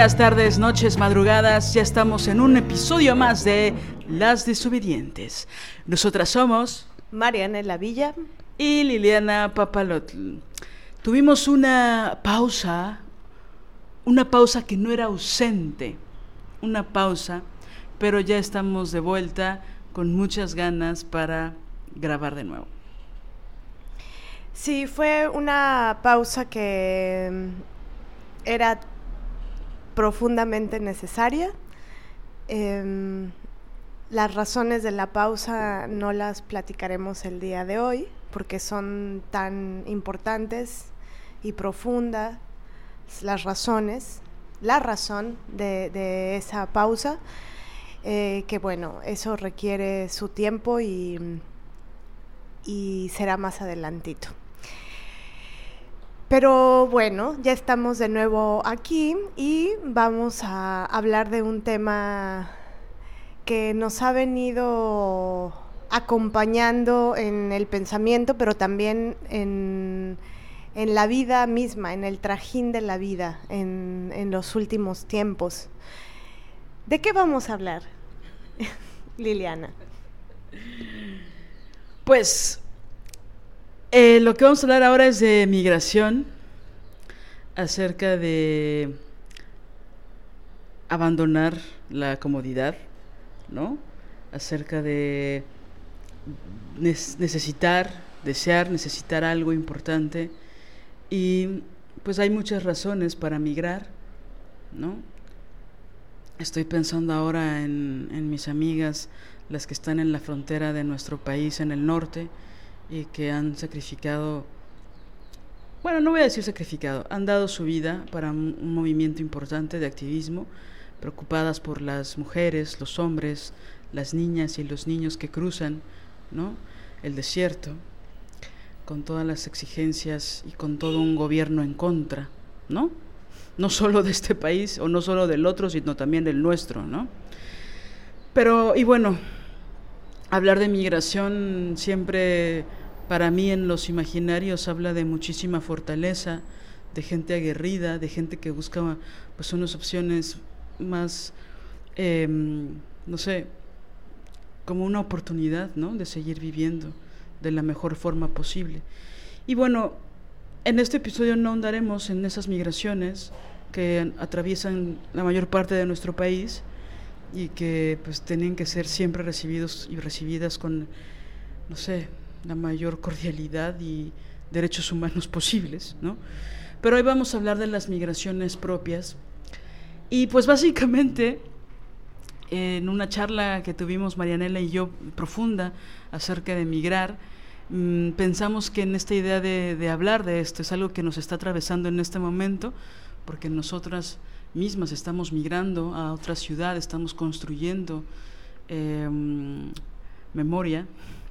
Días, tardes, noches, madrugadas. Ya estamos en un episodio más de Las Desobedientes. Nosotras somos Mariana La Villa y Liliana Papalotl. Tuvimos una pausa, una pausa que no era ausente, una pausa, pero ya estamos de vuelta con muchas ganas para grabar de nuevo. Sí, fue una pausa que era profundamente necesaria. Em, las razones de la pausa no las platicaremos el día de hoy porque son tan importantes y profundas las razones, la razón de, esa pausa, eh, que bueno, eso requiere su tiempo y, y será más adelantito. Pero bueno, ya estamos de nuevo aquí y vamos a hablar de un tema que nos ha venido acompañando en el pensamiento, pero también en, la vida misma, en el trajín de la vida en, en los últimos tiempos. ¿De qué vamos a hablar, Liliana? Pues eh, lo que vamos a hablar ahora es de migración, acerca de abandonar la comodidad, ¿no? Acerca de necesitar, desear, necesitar algo importante. Y pues hay muchas razones para migrar, ¿no? Estoy pensando ahora en, en mis amigas, las que están en la frontera de nuestro país en el norte, y que han sacrificado, bueno, no voy a decir sacrificado, han dado su vida para un, movimiento importante de activismo, preocupadas por las mujeres, los hombres, las niñas y los niños que cruzan ¿no? el desierto, con todas las exigencias y con todo un gobierno en contra, ¿no? No solo de este país o no solo del otro, sino también del nuestro, ¿no? Pero, y bueno, hablar de migración siempre para mí en los imaginarios habla de muchísima fortaleza, de gente aguerrida, de gente que busca pues unas opciones más, em, no sé, como una oportunidad, ¿no? De seguir viviendo de la mejor forma posible. Y bueno, en este episodio no andaremos en esas migraciones que atraviesan la mayor parte de nuestro país y que pues tienen que ser siempre recibidos y recibidas con, no sé, la mayor cordialidad y derechos humanos posibles, ¿no? Pero hoy vamos a hablar de las migraciones propias. Y pues básicamente, en una charla que tuvimos Marianela y yo profunda acerca de migrar, mm, pensamos que en esta idea de, hablar de esto es algo que nos está atravesando en este momento, porque nosotras mismas estamos migrando a otra ciudad, estamos construyendo em, memoria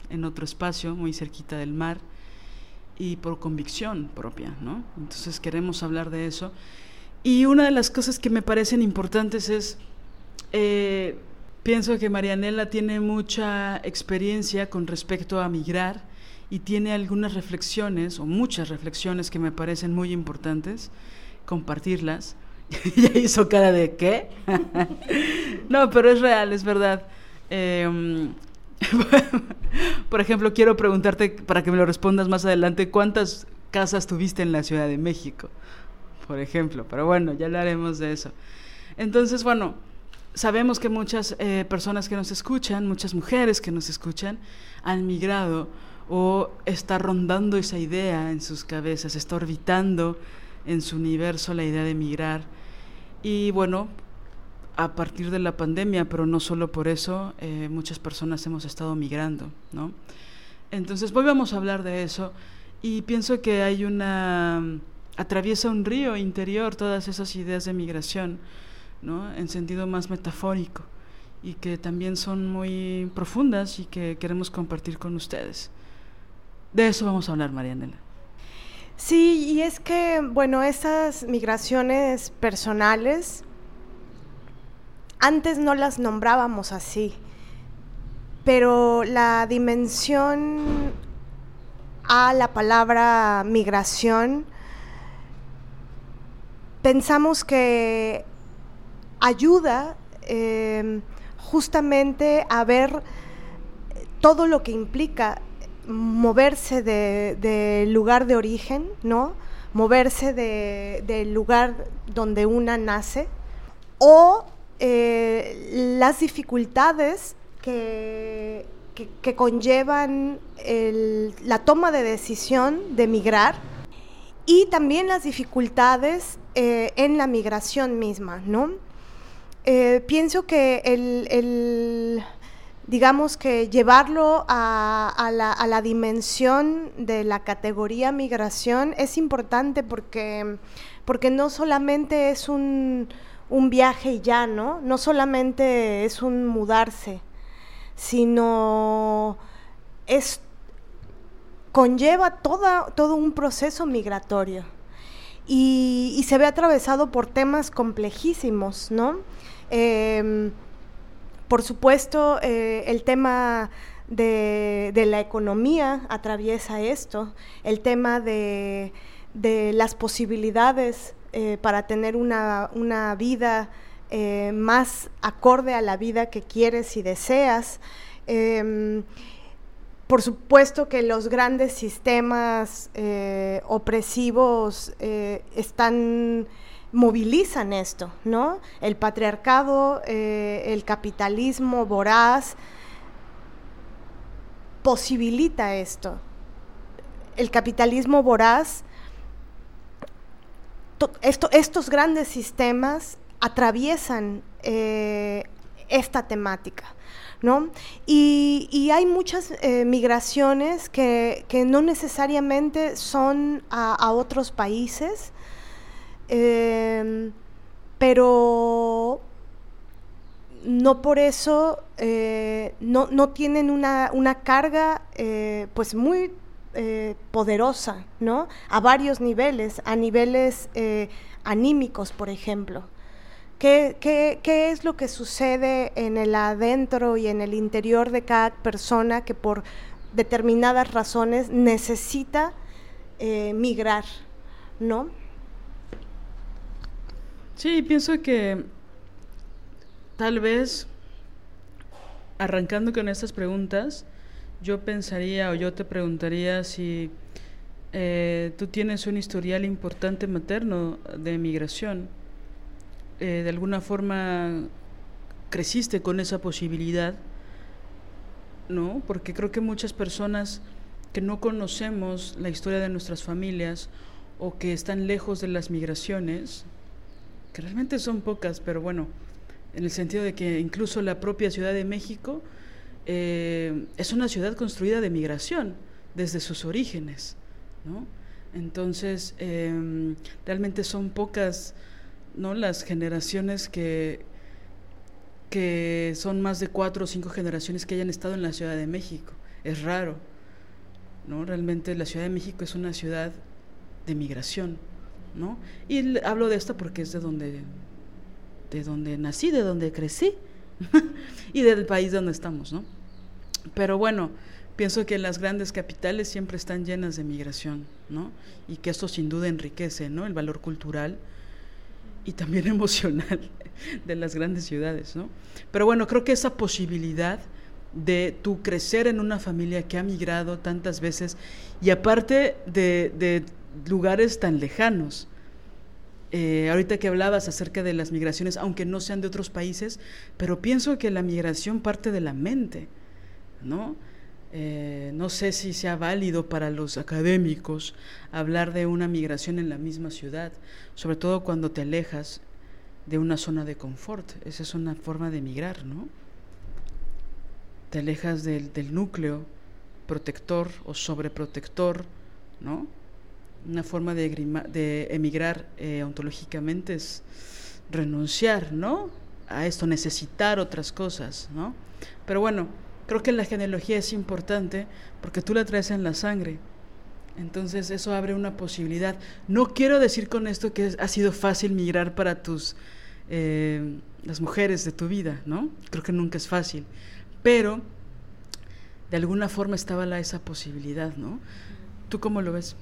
en otro espacio muy cerquita del mar y por convicción propia, ¿no? Entonces queremos hablar de eso. Y una de las cosas que me parecen importantes es, eh, pienso que Marianela tiene mucha experiencia con respecto a migrar y tiene algunas reflexiones o muchas reflexiones que me parecen muy importantes compartirlas. ya hizo cara de qué. no, pero es real, es verdad. Eh, Por ejemplo, quiero preguntarte, para que me lo respondas más adelante, ¿cuántas, casas tuviste en la Ciudad de México, por ejemplo. Pero bueno, ya hablaremos de eso. Entonces, bueno, sabemos que muchas eh, personas que nos escuchan, muchas mujeres que nos escuchan, han migrado o está rondando esa idea en sus cabezas, está orbitando en su universo la idea de migrar. Y bueno, a partir de la pandemia, pero no solo por eso, eh, muchas personas hemos estado migrando, ¿no? Entonces, hoy vamos a hablar de eso y pienso que hay una... atraviesa un río interior todas esas ideas de migración, ¿no? En sentido más metafórico y que también son muy profundas y que queremos compartir con ustedes. De eso vamos a hablar, Marianela. Sí, y es que, bueno, esas migraciones personales, antes no las nombrábamos así, pero la dimensión a la palabra migración, pensamos que ayuda eh, justamente a ver todo lo que implica moverse del de lugar de origen, ¿no? Moverse del lugar donde una nace o eh, las dificultades que, que, conllevan la toma de decisión de migrar y también las dificultades eh, en la migración misma, ¿no? Eh, pienso que el digamos que llevarlo a, la, dimensión de la categoría migración es importante porque, porque no solamente es un, viaje y ya, ¿no? No solamente es un mudarse, sino es conlleva toda, todo un proceso migratorio y, se ve atravesado por temas complejísimos, ¿no? Em, por supuesto, eh, el tema de, la economía atraviesa esto, el tema de, las posibilidades eh, para tener una, vida eh, más acorde a la vida que quieres y deseas. Em, por supuesto que los grandes sistemas opresivos están movilizan esto, ¿no? El patriarcado, eh, el capitalismo voraz posibilita esto. El capitalismo voraz, estos grandes sistemas atraviesan eh, esta temática. ¿No? Y, hay muchas eh, migraciones que, no necesariamente son a otros países, Em, pero no por eso eh, no, no, tienen una, una carga pues muy eh, poderosa, ¿no? A varios niveles, a niveles anímicos, por ejemplo. ¿Qué, ¿Qué, qué, es lo que sucede en el adentro y en el interior de cada persona que por determinadas razones necesita migrar, ¿no? Sí, pienso que tal vez arrancando con estas preguntas, yo pensaría o yo te preguntaría si eh, tú tienes un historial importante materno de migración. Eh, de alguna forma creciste con esa posibilidad, ¿no? Porque creo que muchas personas que no conocemos la historia de nuestras familias o que están lejos de las migraciones, que realmente son pocas, pero bueno, en el sentido de que incluso la propia Ciudad de México eh, es una ciudad construida de migración desde sus orígenes, ¿no? Entonces, em, realmente son pocas ¿no? las generaciones que, que son más de cuatro o cinco generaciones que hayan estado en la Ciudad de México. Es raro, ¿no? Realmente la Ciudad de México es una ciudad de migración. ¿no? Y hablo de esto porque es de donde, de donde nací, de donde crecí y del país donde estamos, ¿no? Pero bueno, pienso que las grandes capitales siempre están llenas de migración, ¿no? Y que esto sin duda enriquece, ¿no? El valor cultural y también emocional de las grandes ciudades, ¿no? Pero bueno, creo que esa posibilidad de tu crecer en una familia que ha migrado tantas veces y aparte de, de lugares tan lejanos. Eh, ahorita que hablabas acerca de las migraciones, aunque no sean de otros países, pero pienso que la migración parte de la mente, ¿no? Eh, no sé si sea válido para los académicos hablar de una migración en la misma ciudad, sobre todo cuando te alejas de una zona de confort. Esa es una forma de migrar, ¿no? Te alejas del, del núcleo protector o sobreprotector, ¿no? Una forma de, emigrar eh, ontológicamente es renunciar, ¿no? A esto, necesitar otras cosas, ¿no? Pero bueno, creo que la genealogía es importante porque tú la traes en la sangre. Entonces eso abre una posibilidad. No quiero decir con esto que ha sido fácil migrar para tus eh, las mujeres de tu vida, ¿no? Creo que nunca es fácil. Pero de alguna forma estaba la, esa posibilidad, ¿no? ¿Tú cómo lo ves?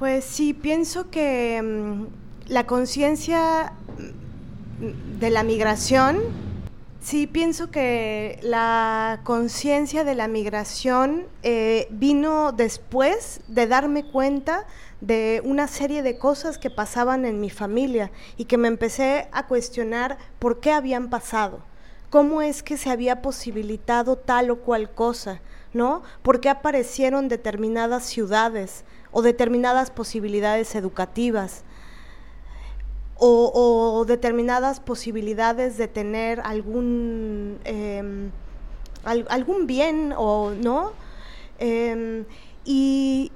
Pues sí, pienso que mm, la conciencia mm, de la migración, sí pienso que la conciencia de la migración eh, vino después de darme cuenta de una serie de cosas que pasaban en mi familia y que me empecé a cuestionar por qué habían pasado, cómo es que se había posibilitado tal o cual cosa, ¿no? ¿Por qué aparecieron determinadas ciudades? o determinadas posibilidades educativas o, determinadas posibilidades de tener algún, em, algún bien o no. Em, y,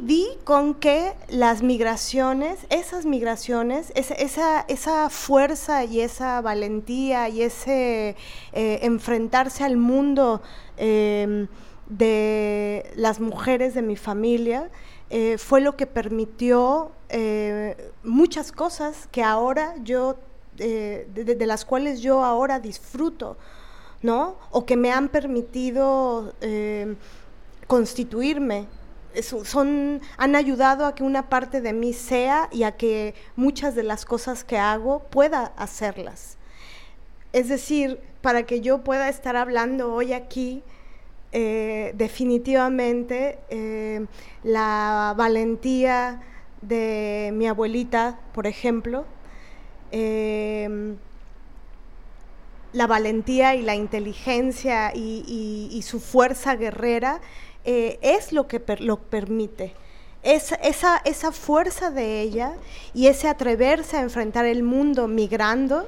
vi con que las migraciones, esas migraciones, esa, esa, fuerza y esa valentía y ese eh, enfrentarse al mundo em, de las mujeres de mi familia, eh, fue lo que permitió eh, muchas cosas que ahora yo, eh, de, las cuales yo ahora disfruto, ¿no? O que me han permitido constituirme. son, han ayudado a que una parte de mí sea y a que muchas de las cosas que hago pueda hacerlas. Es decir, para que yo pueda estar hablando hoy aquí, eh, definitivamente eh, la valentía de mi abuelita, por ejemplo, em, la valentía y la inteligencia y, su fuerza guerrera eh, es lo que lo permite. esa, esa fuerza de ella y ese atreverse a enfrentar el mundo migrando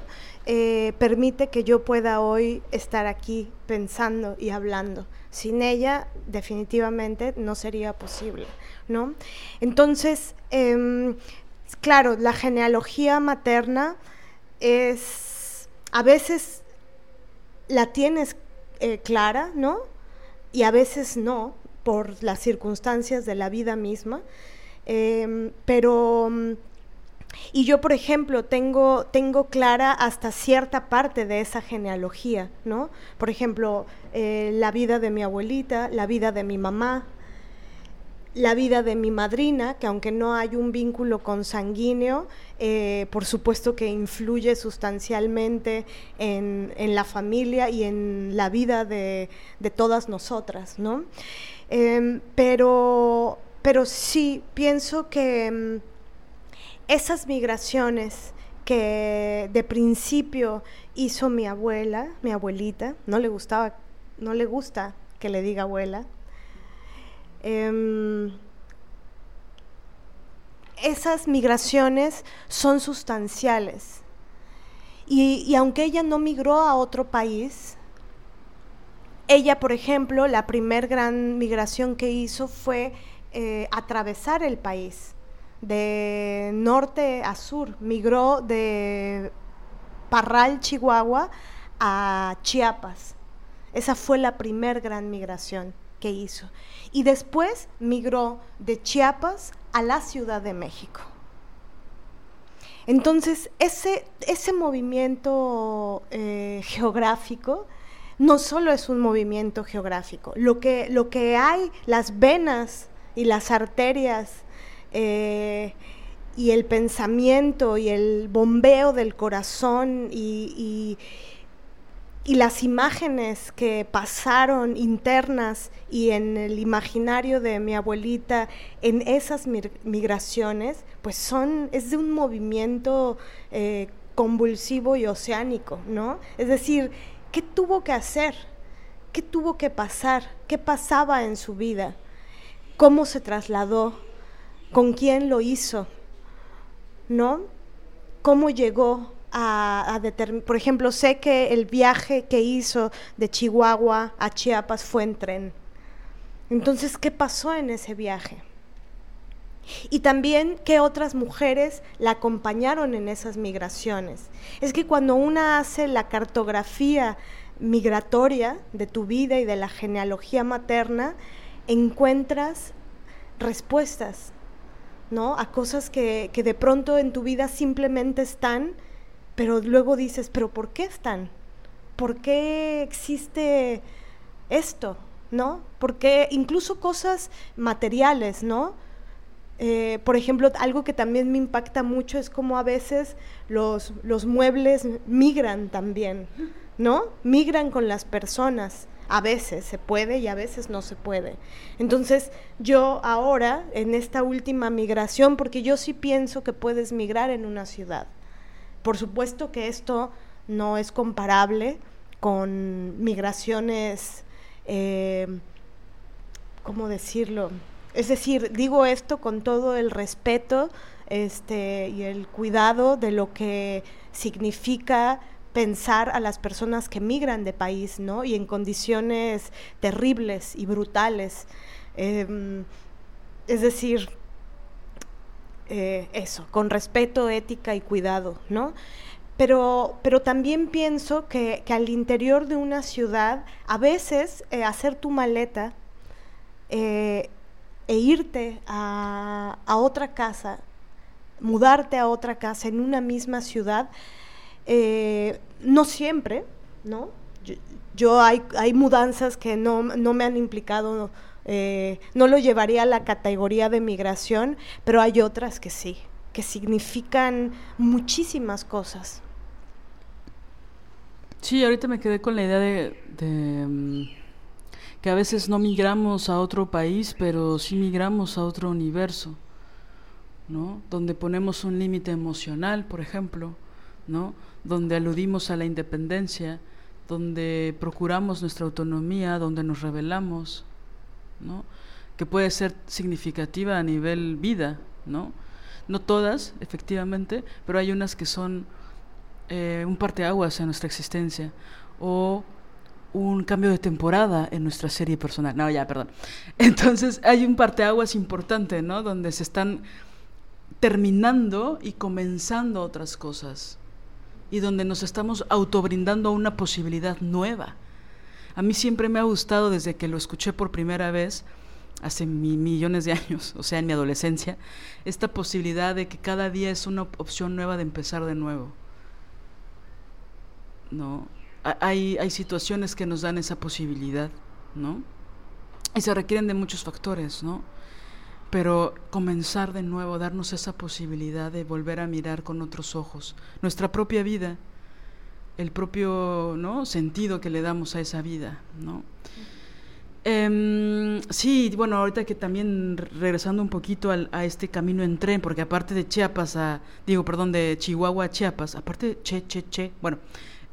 permite que yo pueda hoy estar aquí pensando y hablando. Sin ella, definitivamente no sería posible, ¿no? Entonces, em, claro, la genealogía materna es, a veces la tienes eh, clara, ¿no? Y a veces no, por las circunstancias de la vida misma. Em, pero y yo, por ejemplo, tengo, tengo clara hasta cierta parte de esa genealogía, ¿no? Por ejemplo, eh, la vida de mi abuelita, la vida de mi mamá, la vida de mi madrina, que aunque no hay un vínculo consanguíneo, eh, por supuesto que influye sustancialmente en, la familia y en la vida de, todas nosotras, ¿no? Em, pero, pero sí, pienso que mm, esas migraciones que de principio hizo mi abuela, mi abuelita, no le gustaba, no le gusta que le diga abuela. Em, esas migraciones son sustanciales. Y, aunque ella no migró a otro país, ella, por ejemplo, la primer gran migración que hizo fue eh, atravesar el país de norte a sur, migró de Parral, Chihuahua, a Chiapas. Esa fue la primer gran migración que hizo. Y después migró de Chiapas a la Ciudad de México. Entonces, ese, ese movimiento eh, geográfico no solo es un movimiento geográfico, lo que, lo que hay, las venas y las arterias eh, y el pensamiento y el bombeo del corazón y, y las imágenes que pasaron internas y en el imaginario de mi abuelita en esas migraciones, pues son, es de un movimiento eh, convulsivo y oceánico, ¿no? Es decir, ¿qué tuvo que hacer? ¿Qué tuvo que pasar? ¿Qué pasaba en su vida? ¿Cómo se trasladó? ¿Con quién lo hizo? ¿No? ¿Cómo llegó a, determinar? Por ejemplo, sé que el viaje que hizo de Chihuahua a Chiapas fue en tren. Entonces, ¿qué pasó en ese viaje? Y también qué otras mujeres la acompañaron en esas migraciones. Es que cuando una hace la cartografía migratoria de tu vida y de la genealogía materna, encuentras respuestas, ¿no? A cosas que, que de pronto en tu vida simplemente están, pero luego dices, pero ¿por qué están? ¿Por qué existe esto? ¿No? Porque incluso cosas materiales, ¿no? Eh, por ejemplo, algo que también me impacta mucho es cómo a veces los, los muebles migran también. ¿no? Migran con las personas. A veces se puede y a veces no se puede. Entonces, yo ahora, en esta última migración, porque yo sí pienso que puedes migrar en una ciudad. Por supuesto que esto no es comparable con migraciones, eh, ¿cómo decirlo? Es decir, digo esto con todo el respeto este, y el cuidado de lo que significa pensar a las personas que migran de país, ¿no? Y en condiciones terribles y brutales. Em, es decir, eh, eso, con respeto, ética y cuidado, ¿no? Pero, pero también pienso que, al interior de una ciudad, a veces eh, hacer tu maleta eh, e irte a, a otra casa, mudarte a otra casa en una misma ciudad, eh, no siempre, ¿no? Yo, hay, hay, mudanzas que no, me han implicado, eh, no lo llevaría a la categoría de migración, pero hay otras que sí, que significan muchísimas cosas. Sí, ahorita me quedé con la idea de, mm, que a veces no migramos a otro país, pero sí migramos a otro universo, ¿no? Donde ponemos un límite emocional, por ejemplo, ¿no? Donde aludimos a la independencia, donde procuramos nuestra autonomía, donde nos revelamos, ¿no? que puede ser significativa a nivel vida, ¿no? No todas, efectivamente, pero hay unas que son eh, un parteaguas en nuestra existencia o un cambio de temporada en nuestra serie personal. No, ya, perdón. Entonces hay un parteaguas importante, ¿no? Donde se están terminando y comenzando otras cosas y donde nos estamos autobrindando una posibilidad nueva. A mí siempre me ha gustado desde que lo escuché por primera vez, hace millones de años, o sea, en mi adolescencia, esta posibilidad de que cada día es una opción nueva de empezar de nuevo. ¿No? Hay, hay situaciones que nos dan esa posibilidad, ¿no? Y se requieren de muchos factores, ¿no? Pero comenzar de nuevo, darnos esa posibilidad de volver a mirar con otros ojos nuestra propia vida, el propio ¿no? sentido que le damos a esa vida, ¿no? Em, sí, bueno, ahorita que también regresando un poquito a este camino en tren, porque aparte de Chiapas a, digo, perdón, de Chihuahua a Chiapas, aparte de Che, Che, Che, bueno,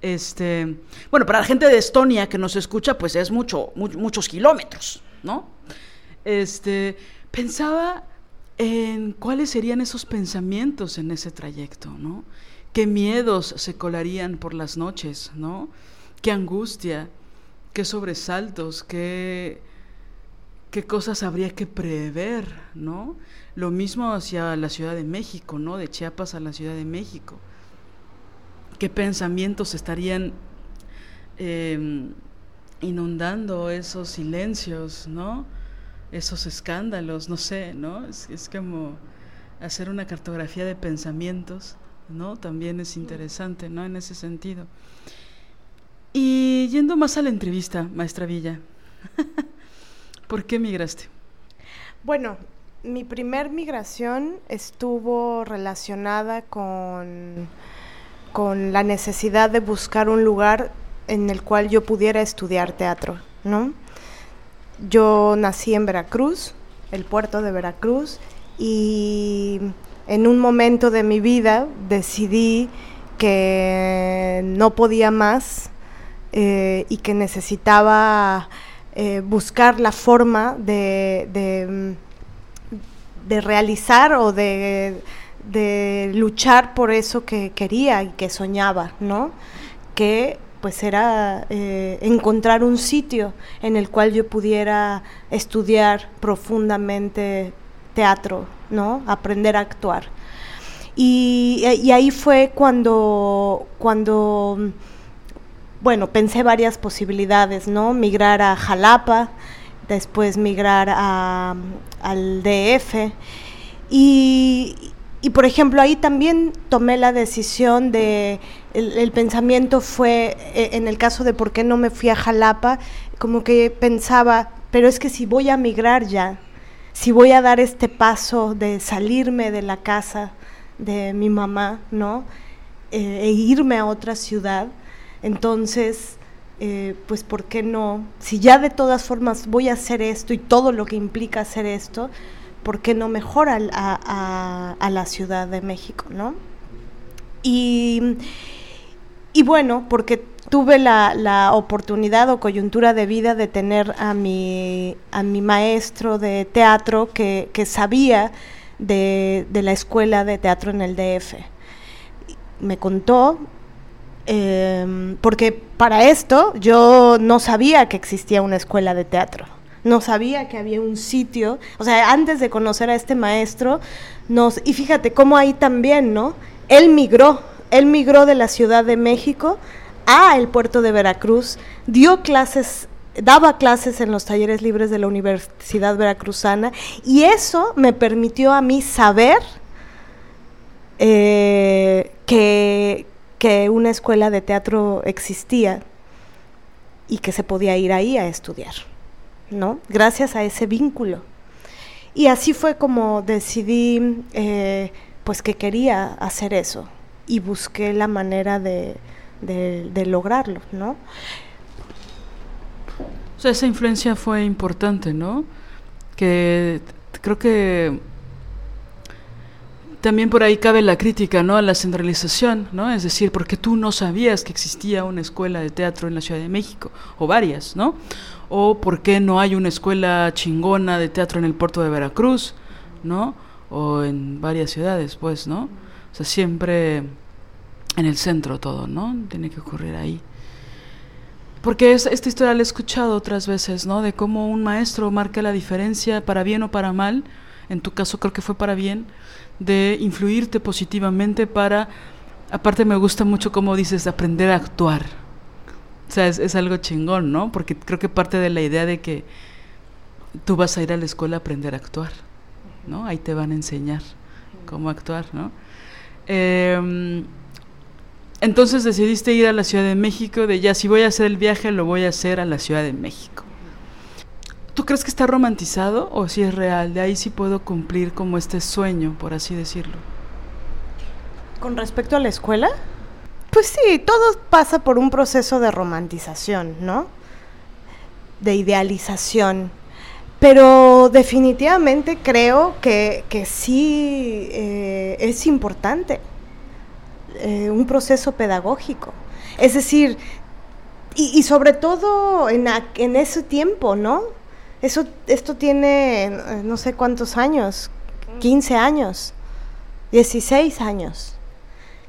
este, bueno, para la gente de Estonia que nos escucha, pues es mucho, muchos kilómetros, ¿no? Este, pensaba en cuáles serían esos pensamientos en ese trayecto, ¿no? Qué miedos se colarían por las noches, ¿no? Qué angustia, qué sobresaltos, qué, qué cosas habría que prever, ¿no? Lo mismo hacia la Ciudad de México, ¿no? De Chiapas a la Ciudad de México. ¿Qué pensamientos estarían em, inundando esos silencios, ¿no? Esos escándalos, no sé, ¿no? Es, es como hacer una cartografía de pensamientos, ¿no? También es interesante, ¿no? En ese sentido. Y yendo más a la entrevista, maestra Villa, ¿por qué migraste? Bueno, mi primer migración estuvo relacionada con, con la necesidad de buscar un lugar en el cual yo pudiera estudiar teatro, ¿no? Yo nací en Veracruz, el puerto de Veracruz, y en un momento de mi vida decidí que no podía más eh, y que necesitaba eh, buscar la forma de, de, realizar o de, de, luchar por eso que quería y que soñaba, ¿no? Que pues era eh, encontrar un sitio en el cual yo pudiera estudiar profundamente teatro, ¿no? Aprender a actuar. Y, y ahí fue cuando, cuando bueno, pensé varias posibilidades, ¿no? Migrar a Jalapa, después migrar a, al DF. Y, y, por ejemplo, ahí también tomé la decisión de, el, pensamiento fue, e, en el caso de por qué no me fui a Jalapa, como que pensaba, pero es que si voy a migrar ya, si voy a dar este paso de salirme de la casa de mi mamá, ¿no? Eh, e irme a otra ciudad, entonces, eh, pues, ¿por qué no? Si ya de todas formas voy a hacer esto y todo lo que implica hacer esto, ¿por qué no mejor a, la Ciudad de México, no? Y, bueno, porque tuve la, oportunidad o coyuntura de vida de tener a mi, a mi maestro de teatro que, sabía de, de, la escuela de teatro en el DF. Me contó Em, porque para esto yo no sabía que existía una escuela de teatro, no sabía que había un sitio, o sea, antes de conocer a este maestro, nos, y fíjate cómo ahí también, ¿no? Él migró, él migró de la Ciudad de México a el puerto de Veracruz, dio clases daba clases en los talleres libres de la Universidad Veracruzana y eso me permitió a mí saber eh, que, que una escuela de teatro existía y que se podía ir ahí a estudiar, ¿no? Gracias a ese vínculo. Y así fue como decidí, eh, pues que quería hacer eso y busqué la manera de, de lograrlo, ¿no? O sea, esa influencia fue importante, ¿no? Que creo que también por ahí cabe la crítica ¿no? a la centralización, ¿no? es decir, porque tú no sabías que existía una escuela de teatro en la Ciudad de México, o varias, ¿no? O por qué no hay una escuela chingona de teatro en el puerto de Veracruz, ¿no? O en varias ciudades, pues, ¿no? Siempre en el centro todo, ¿no? Tiene que ocurrir ahí. Porque esta historia la he escuchado otras veces, ¿no? De cómo un maestro marca la diferencia para bien o para mal. En tu caso creo que fue para bien de influirte positivamente para, aparte me gusta mucho como dices, aprender a actuar. O sea, es, algo chingón, ¿no? Porque creo que parte de la idea de que tú vas a ir a la escuela a aprender a actuar, ¿no? Ahí te van a enseñar cómo actuar, ¿no? Em, entonces decidiste ir a la Ciudad de México, de ya si voy a hacer el viaje, lo voy a hacer a la Ciudad de México. ¿Tú crees que está romantizado o si es real? De ahí sí puedo cumplir como este sueño, por así decirlo. ¿Con respecto a la escuela? Pues sí, todo pasa por un proceso de romantización, ¿no? De idealización. Pero definitivamente creo que, sí eh, es importante eh, un proceso pedagógico. Es decir, y, sobre todo en, en ese tiempo, ¿no? Eso, esto tiene no sé cuántos años, 15 años, 16 años.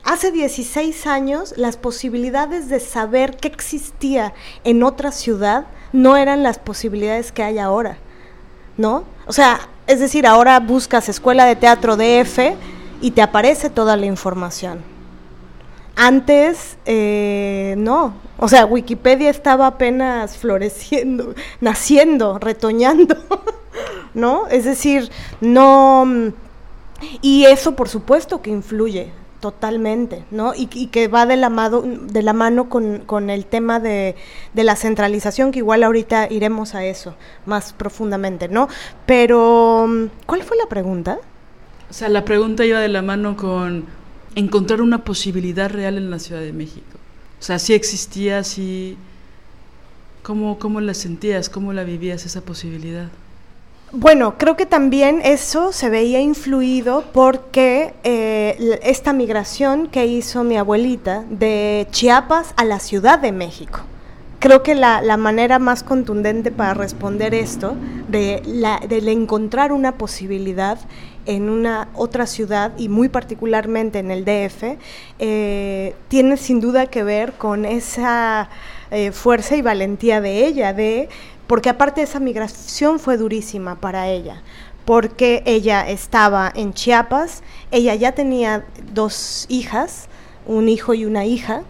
Hace 16 años las posibilidades de saber que existía en otra ciudad no eran las posibilidades que hay ahora, ¿no? O sea, es decir, ahora buscas escuela de teatro DF y te aparece toda la información. Antes, eh, no. O sea, Wikipedia estaba apenas floreciendo, naciendo, retoñando, ¿no? Es decir, no... Y eso, por supuesto, que influye totalmente, ¿no? Y, que va de la, de la mano con, el tema de, de, la centralización, que igual ahorita iremos a eso más profundamente, ¿no? Pero, ¿cuál fue la pregunta? O sea, la pregunta iba de la mano con encontrar una posibilidad real en la Ciudad de México. O sea, sí existía, sí... ¿Cómo, cómo la sentías? ¿Cómo la vivías esa posibilidad? Bueno, creo que también eso se veía influido porque eh, esta migración que hizo mi abuelita de Chiapas a la Ciudad de México. Creo que la, manera más contundente para responder esto, de, la, encontrar una posibilidad en una otra ciudad y muy particularmente en el DF, eh, tiene sin duda que ver con esa eh, fuerza y valentía de ella, de porque aparte esa migración fue durísima para ella, porque ella estaba en Chiapas, ella ya tenía dos hijas, un hijo y una hija,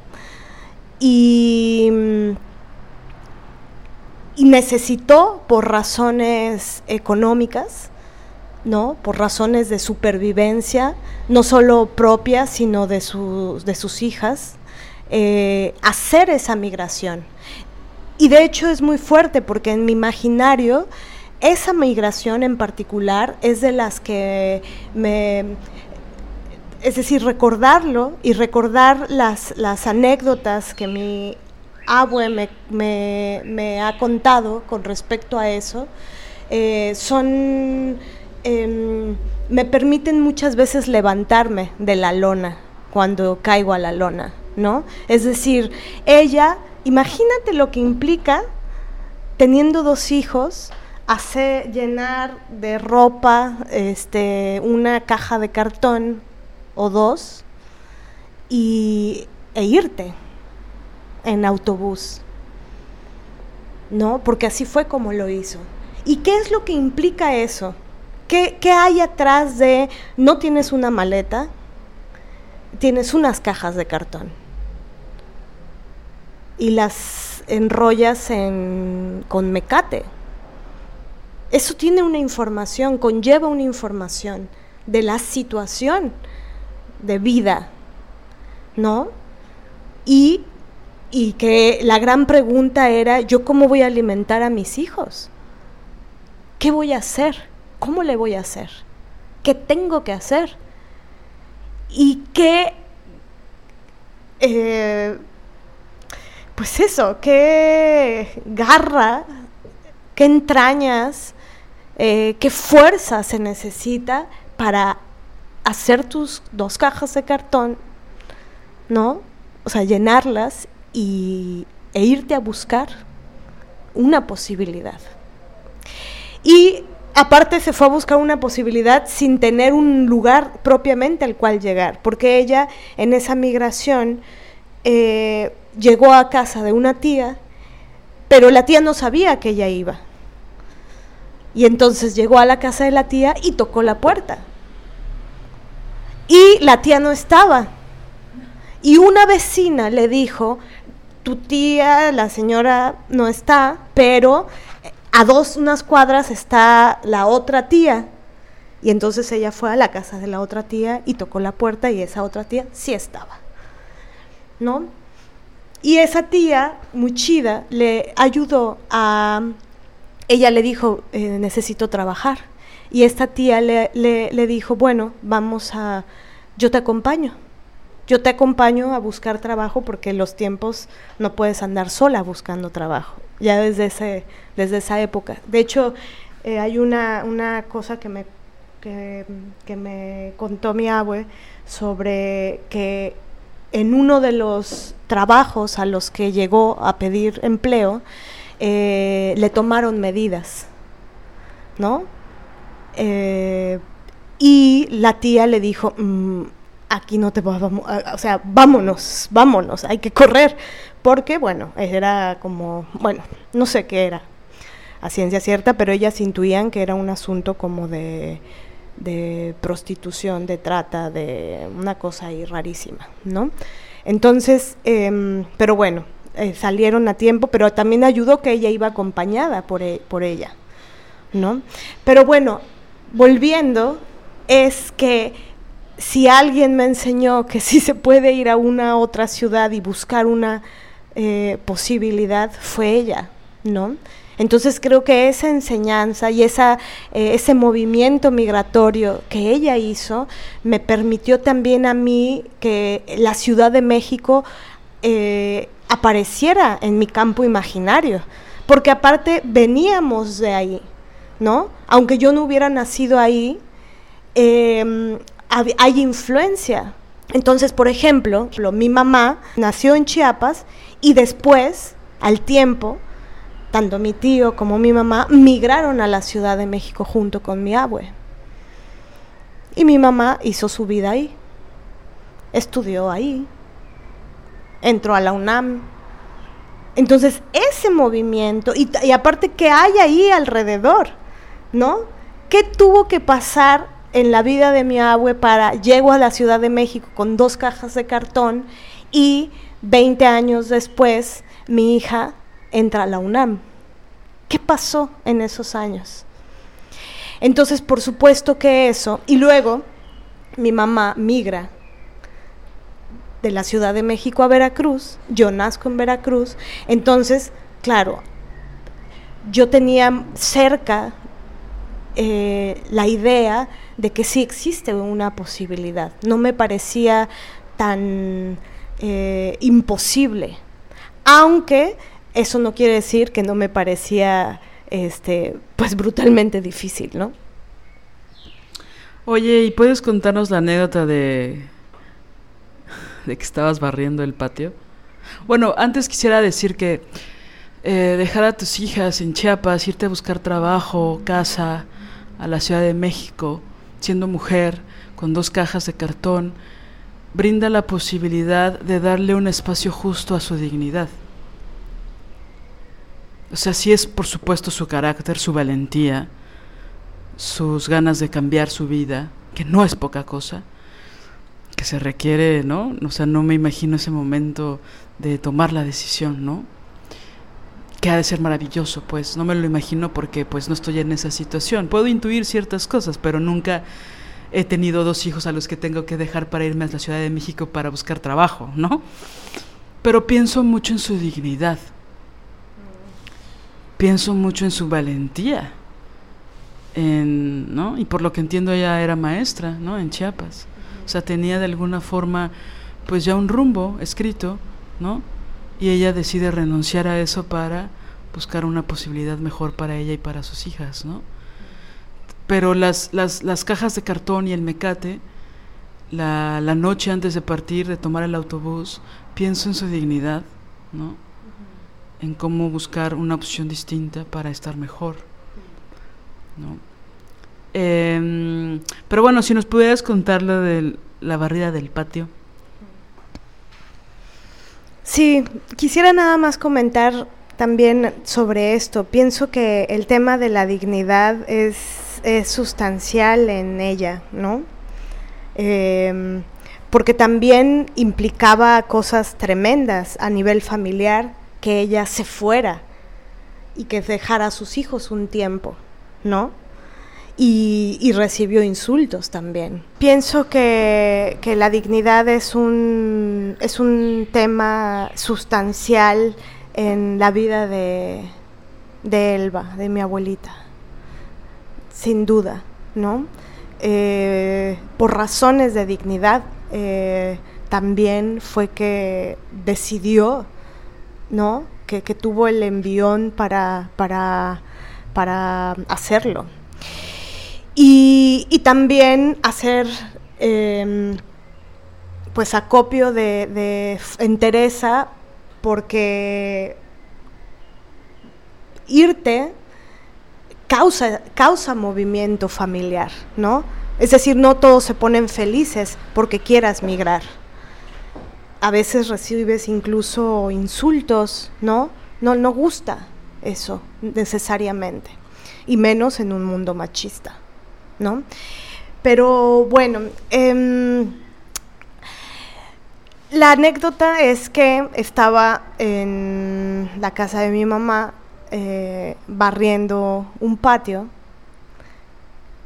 y, necesitó por razones económicas, ¿no? por razones de supervivencia, no solo propias, sino de, de sus hijas, eh, hacer esa migración. Y de hecho es muy fuerte porque en mi imaginario esa migración en particular es de las que me... Es decir, recordarlo y recordar las, las anécdotas que mi abue me, ha contado con respecto a eso, eh, son... Em, me permiten muchas veces levantarme de la lona cuando caigo a la lona, ¿no? Es decir, ella Imagínate lo que implica teniendo dos hijos, hacer llenar de ropa este, una caja de cartón o dos y, e irte en autobús. ¿No? Porque así fue como lo hizo. ¿Y qué es lo que implica eso? ¿Qué, ¿Qué, hay atrás de no tienes una maleta? Tienes unas cajas de cartón y las enrollas en, con mecate. Eso tiene una información, conlleva una información de la situación de vida, ¿no? Y, y que la gran pregunta era, ¿yo cómo voy a alimentar a mis hijos? ¿Qué voy a hacer? ¿Cómo le voy a hacer? ¿Qué tengo que hacer? Y qué eh, pues eso, qué garra, qué entrañas, eh, qué fuerza se necesita para hacer tus dos cajas de cartón, ¿no? O sea, llenarlas y, e irte a buscar una posibilidad. Y aparte se fue a buscar una posibilidad sin tener un lugar propiamente al cual llegar, porque ella en esa migración eh, llegó a casa de una tía, pero la tía no sabía que ella iba. Y entonces llegó a la casa de la tía y tocó la puerta. Y la tía no estaba. Y una vecina le dijo, tu tía, la señora no está, pero a dos, unas cuadras está la otra tía. Y entonces ella fue a la casa de la otra tía y tocó la puerta y esa otra tía sí estaba. ¿No? Y esa tía, muy chida, le ayudó a... Ella le dijo, eh, necesito trabajar. Y esta tía le, le, dijo, bueno, vamos a... Yo te acompaño. Yo te acompaño a buscar trabajo porque los tiempos no puedes andar sola buscando trabajo. Ya desde, ese, desde esa época. De hecho, eh, hay una, una cosa que me, que, que me contó mi abue sobre que en uno de los trabajos a los que llegó a pedir empleo, eh, le tomaron medidas, ¿no? Eh, y la tía le dijo, mm, aquí no te vamos, o sea, vámonos, vámonos, hay que correr, porque, bueno, era como, bueno, no sé qué era a ciencia cierta, pero ellas intuían que era un asunto como de, de prostitución, de trata, de una cosa ahí rarísima, ¿no? Entonces, em, pero bueno, eh, salieron a tiempo, pero también ayudó que ella iba acompañada por, e, por ella, ¿no? Pero bueno, volviendo, es que si alguien me enseñó que sí se puede ir a una otra ciudad y buscar una eh, posibilidad, fue ella, ¿no? Entonces creo que esa enseñanza y eh, ese movimiento migratorio que ella hizo me permitió también a mí que la Ciudad de México eh, apareciera en mi campo imaginario, porque aparte veníamos de ahí, ¿no? Aunque yo no hubiera nacido ahí, em, hay influencia. Entonces, por ejemplo, mi mamá nació en Chiapas y después, al tiempo, tanto mi tío como mi mamá migraron a la Ciudad de México junto con mi abue. Y mi mamá hizo su vida ahí, estudió ahí, entró a la UNAM. Entonces, ese movimiento, y, aparte que hay ahí alrededor, ¿no? ¿Qué tuvo que pasar en la vida de mi abue para llego a la Ciudad de México con dos cajas de cartón y 20 años después mi hija entra a la UNAM? ¿Qué pasó en esos años? Entonces, por supuesto que eso, y luego mi mamá migra de la Ciudad de México a Veracruz, yo nazco en Veracruz, entonces, claro, yo tenía cerca eh, la idea de que sí existe una posibilidad, no me parecía tan eh, imposible, aunque eso no quiere decir que no me parecía este, pues brutalmente difícil, ¿no? Oye, ¿y puedes contarnos la anécdota de, de que estabas barriendo el patio? Bueno, antes quisiera decir que eh, dejar a tus hijas en Chiapas, irte a buscar trabajo, casa, a la Ciudad de México, siendo mujer, con dos cajas de cartón, brinda la posibilidad de darle un espacio justo a su dignidad. O sea, sí es por supuesto su carácter, su valentía, sus ganas de cambiar su vida, que no es poca cosa, que se requiere, ¿no? O sea, no me imagino ese momento de tomar la decisión, ¿no? Que ha de ser maravilloso, pues no me lo imagino porque pues no estoy en esa situación. Puedo intuir ciertas cosas, pero nunca he tenido dos hijos a los que tengo que dejar para irme a la Ciudad de México para buscar trabajo, ¿no? Pero pienso mucho en su dignidad pienso mucho en su valentía. En, ¿no? Y por lo que entiendo ella era maestra, ¿no? En Chiapas. O sea, tenía de alguna forma pues ya un rumbo escrito, ¿no? Y ella decide renunciar a eso para buscar una posibilidad mejor para ella y para sus hijas, ¿no? Pero las, las, las cajas de cartón y el mecate, la, la noche antes de partir, de tomar el autobús, pienso en su dignidad, ¿no? En cómo buscar una opción distinta para estar mejor. ¿no? Em, pero bueno, si nos pudieras contar lo de la barrida del patio. Sí, quisiera nada más comentar también sobre esto. Pienso que el tema de la dignidad es, sustancial en ella, ¿no? Em, porque también implicaba cosas tremendas a nivel familiar que ella se fuera y que dejara a sus hijos un tiempo, ¿no? Y, recibió insultos también. Pienso que, la dignidad es un, es un tema sustancial en la vida de, Elba, de mi abuelita, sin duda, ¿no? Eh, por razones de dignidad, eh, también fue que decidió ¿no? Que, tuvo el envión para, para, hacerlo. Y, también hacer em, pues acopio de, de entereza porque irte causa, causa movimiento familiar, ¿no? Es decir, no todos se ponen felices porque quieras migrar a veces recibes incluso insultos, ¿no? No, no gusta eso necesariamente, y menos en un mundo machista, ¿no? Pero bueno, em, la anécdota es que estaba en la casa de mi mamá eh, barriendo un patio,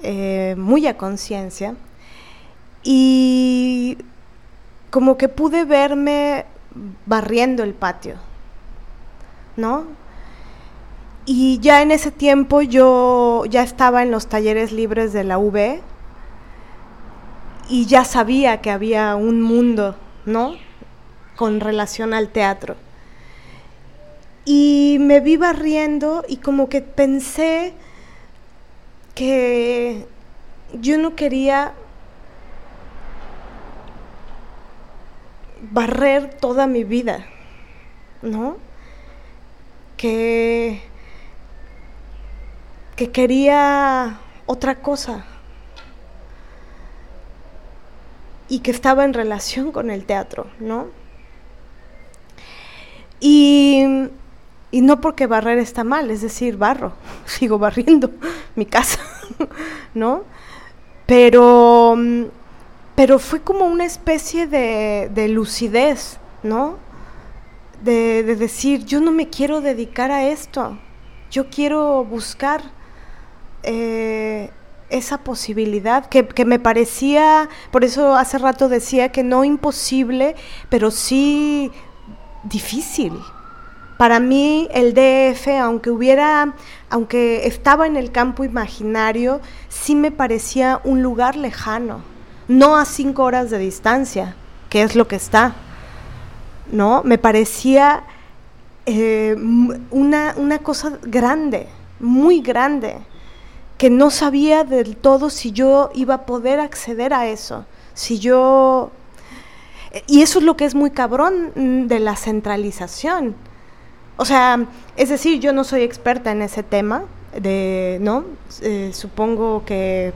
eh, muy a conciencia, y como que pude verme barriendo el patio, ¿no? Y ya en ese tiempo yo ya estaba en los talleres libres de la UB y ya sabía que había un mundo, ¿no? con relación al teatro. Y me vi barriendo y como que pensé que yo no quería barrer toda mi vida, ¿no? Que, que quería otra cosa y que estaba en relación con el teatro, ¿no? Y, y no porque barrer está mal, es decir, barro, sigo barriendo mi casa, ¿no? Pero pero fue como una especie de, lucidez, ¿no? De, decir, yo no me quiero dedicar a esto, yo quiero buscar eh, esa posibilidad que, que, me parecía, por eso hace rato decía que no imposible, pero sí difícil. Para mí el DF, aunque hubiera, aunque estaba en el campo imaginario, sí me parecía un lugar lejano no a cinco horas de distancia, que es lo que está, ¿no? Me parecía eh, una, una cosa grande, muy grande, que no sabía del todo si yo iba a poder acceder a eso, si yo... Y eso es lo que es muy cabrón mm, de la centralización. O sea, es decir, yo no soy experta en ese tema, de, ¿no? Eh, supongo que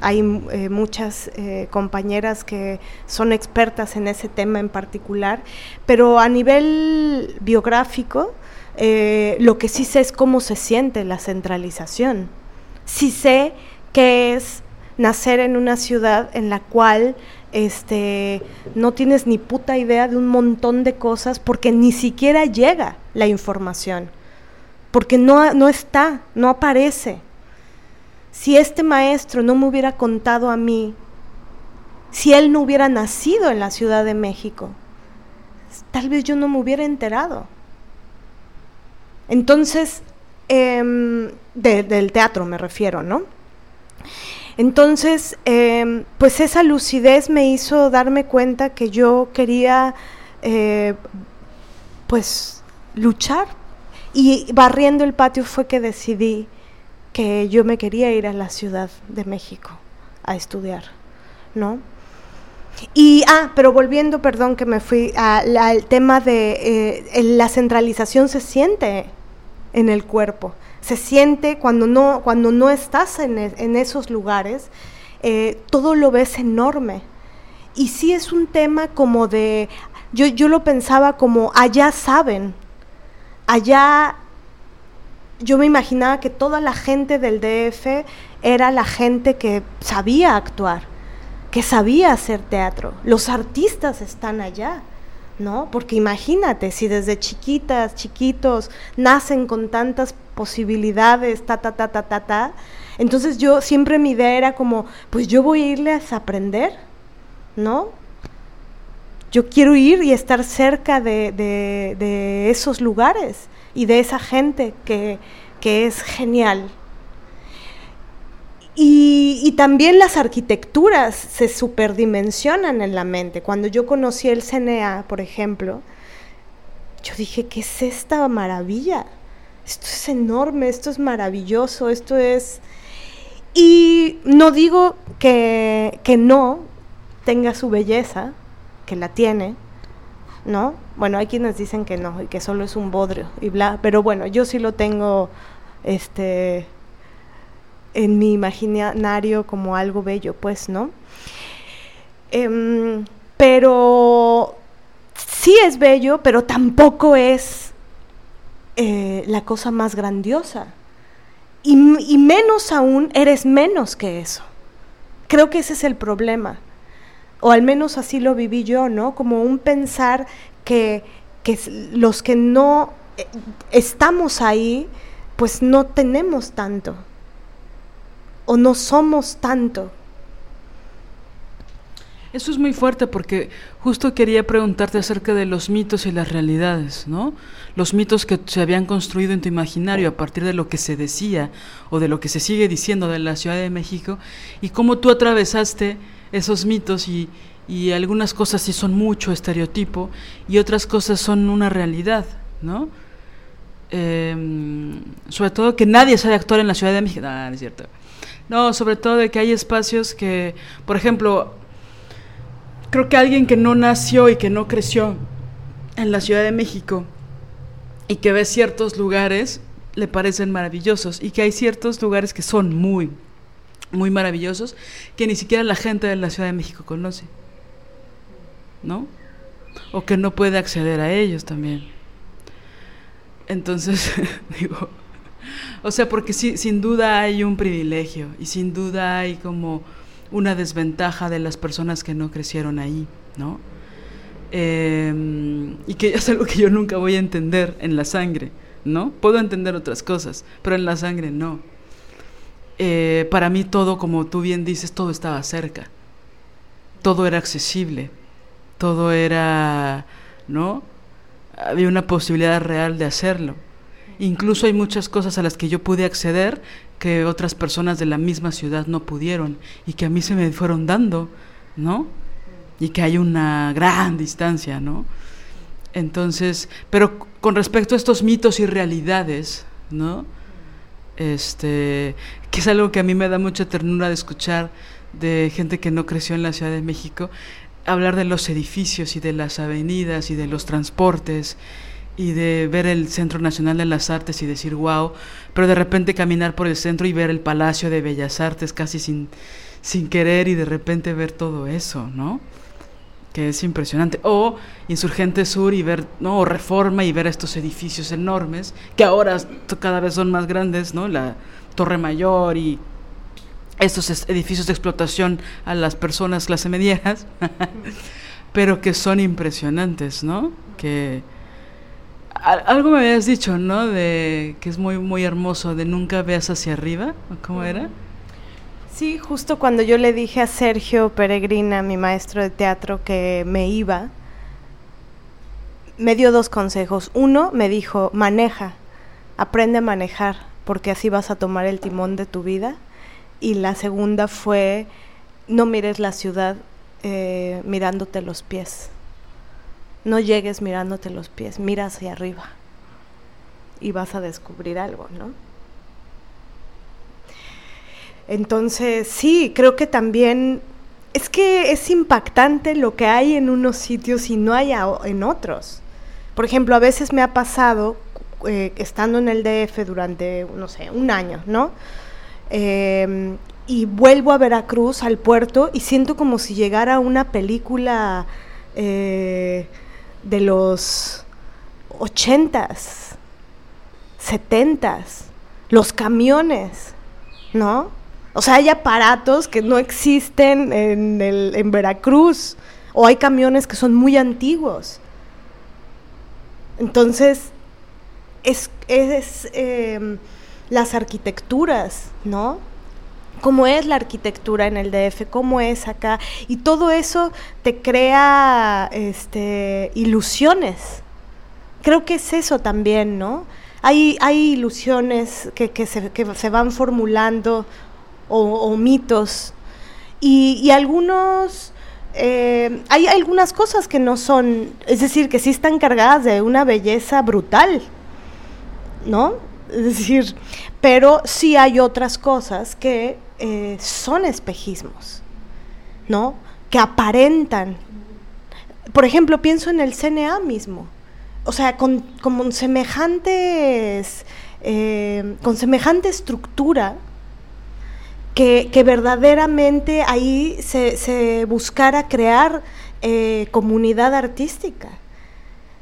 hay eh, muchas eh, compañeras que son expertas en ese tema en particular, pero a nivel biográfico, eh, lo que sí sé es cómo se siente la centralización. Sí sé que es nacer en una ciudad en la cual este, no tienes ni puta idea de un montón de cosas porque ni siquiera llega la información, porque no, no está, no aparece si este maestro no me hubiera contado a mí, si él no hubiera nacido en la Ciudad de México, tal vez yo no me hubiera enterado. Entonces, em, del teatro me refiero, ¿no? Entonces, em, pues esa lucidez me hizo darme cuenta que yo quería, eh, pues, luchar. Y barriendo el patio fue que decidí que yo me quería ir a la Ciudad de México a estudiar, ¿no? Y, ah, pero volviendo, perdón que me fui al tema de eh, la centralización se siente en el cuerpo, se siente cuando no, cuando no estás en, e, esos lugares, eh, todo lo ves enorme. Y sí es un tema como de, yo, yo lo pensaba como, allá saben, allá yo me imaginaba que toda la gente del DF era la gente que sabía actuar, que sabía hacer teatro. Los artistas están allá, ¿no? Porque imagínate, si desde chiquitas, chiquitos, nacen con tantas posibilidades, ta, ta, ta, ta, ta, ta. Entonces yo siempre mi idea era como, pues yo voy a irles a aprender, ¿no? Yo quiero ir y estar cerca de, de esos lugares y de esa gente que, es genial. Y, también las arquitecturas se superdimensionan en la mente. Cuando yo conocí el CNA, por ejemplo, yo dije, ¿qué es esta maravilla? Esto es enorme, esto es maravilloso, esto es... Y no digo que, que no tenga su belleza, que la tiene, ¿no? Bueno, hay quienes dicen que no y que solo es un bodrio y bla, pero bueno, yo sí lo tengo este en mi imaginario como algo bello, pues, ¿no? Em, pero sí es bello, pero tampoco es eh, la cosa más grandiosa. Y, y menos aún, eres menos que eso. Creo que ese es el problema o al menos así lo viví yo, ¿no? Como un pensar que, los que no eh, estamos ahí, pues no tenemos tanto, o no somos tanto. Eso es muy fuerte porque justo quería preguntarte acerca de los mitos y las realidades, ¿no? Los mitos que se habían construido en tu imaginario a partir de lo que se decía o de lo que se sigue diciendo de la Ciudad de México y cómo tú atravesaste esos mitos y, y algunas cosas sí son mucho estereotipo y otras cosas son una realidad, ¿no? Em, sobre todo que nadie sabe actuar en la Ciudad de México. No, no es cierto. No, sobre todo de que hay espacios que, por ejemplo, creo que alguien que no nació y que no creció en la Ciudad de México y que ve ciertos lugares le parecen maravillosos y que hay ciertos lugares que son muy, muy maravillosos que ni siquiera la gente de la Ciudad de México conoce. ¿no? O que no puede acceder a ellos también. Entonces, digo, o sea, porque sí, sin duda hay un privilegio y sin duda hay como una desventaja de las personas que no crecieron ahí, ¿no? Em, y que es algo que yo nunca voy a entender en la sangre, ¿no? Puedo entender otras cosas, pero en la sangre no. Eh, para mí todo, como tú bien dices, todo estaba cerca, todo era accesible, todo era, ¿no? Había una posibilidad real de hacerlo. Incluso hay muchas cosas a las que yo pude acceder que otras personas de la misma ciudad no pudieron y que a mí se me fueron dando, ¿no? Y que hay una gran distancia, ¿no? Entonces, pero con respecto a estos mitos y realidades, ¿no? Este, es algo que a mí me da mucha ternura de escuchar de gente que no creció en la Ciudad de México, hablar de los edificios y de las avenidas y de los transportes y de ver el Centro Nacional de las Artes y decir wow, pero de repente caminar por el centro y ver el Palacio de Bellas Artes casi sin, sin querer y de repente ver todo eso, ¿no? Que es impresionante. O Insurgente Sur y ver, ¿no? O Reforma y ver estos edificios enormes, que ahora cada vez son más grandes, ¿no? La Torre Mayor y estos edificios de explotación a las personas clase medias, pero que son impresionantes, ¿no? Que algo me habías dicho, ¿no? De que es muy muy hermoso, de nunca veas hacia arriba, ¿cómo era? Sí, justo cuando yo le dije a Sergio Peregrina, mi maestro de teatro, que me iba, me dio dos consejos. Uno, me dijo, maneja, aprende a manejar, porque así vas a tomar el timón de tu vida y la segunda fue no mires la ciudad eh, mirándote los pies. No llegues mirándote los pies, mira hacia arriba y vas a descubrir algo, ¿no? Entonces, sí, creo que también es que es impactante lo que hay en unos sitios y no hay en otros. Por ejemplo, a veces me ha pasado, eh, estando en el DF durante, no sé, un año, ¿no? Em, y vuelvo a Veracruz, al puerto, y siento como si llegara una película eh, de los ochentas, setentas, los camiones, ¿no? O sea, hay aparatos que no existen en, en Veracruz, o hay camiones que son muy antiguos. Entonces, es, es em, las arquitecturas, ¿no? Cómo es la arquitectura en el DF, cómo es acá. Y todo eso te crea este, ilusiones. Creo que es eso también, ¿no? Hay, hay ilusiones que, se, van formulando o, mitos. Y, algunos... Eh, hay algunas cosas que no son, es decir, que sí están cargadas de una belleza brutal, ¿no? Decir, pero sí hay otras cosas que eh, son espejismos, ¿no? Que aparentan. Por ejemplo, pienso en el CNA mismo. O sea, con, semejantes, eh, con semejante estructura, que, verdaderamente ahí se, buscara crear eh, comunidad artística,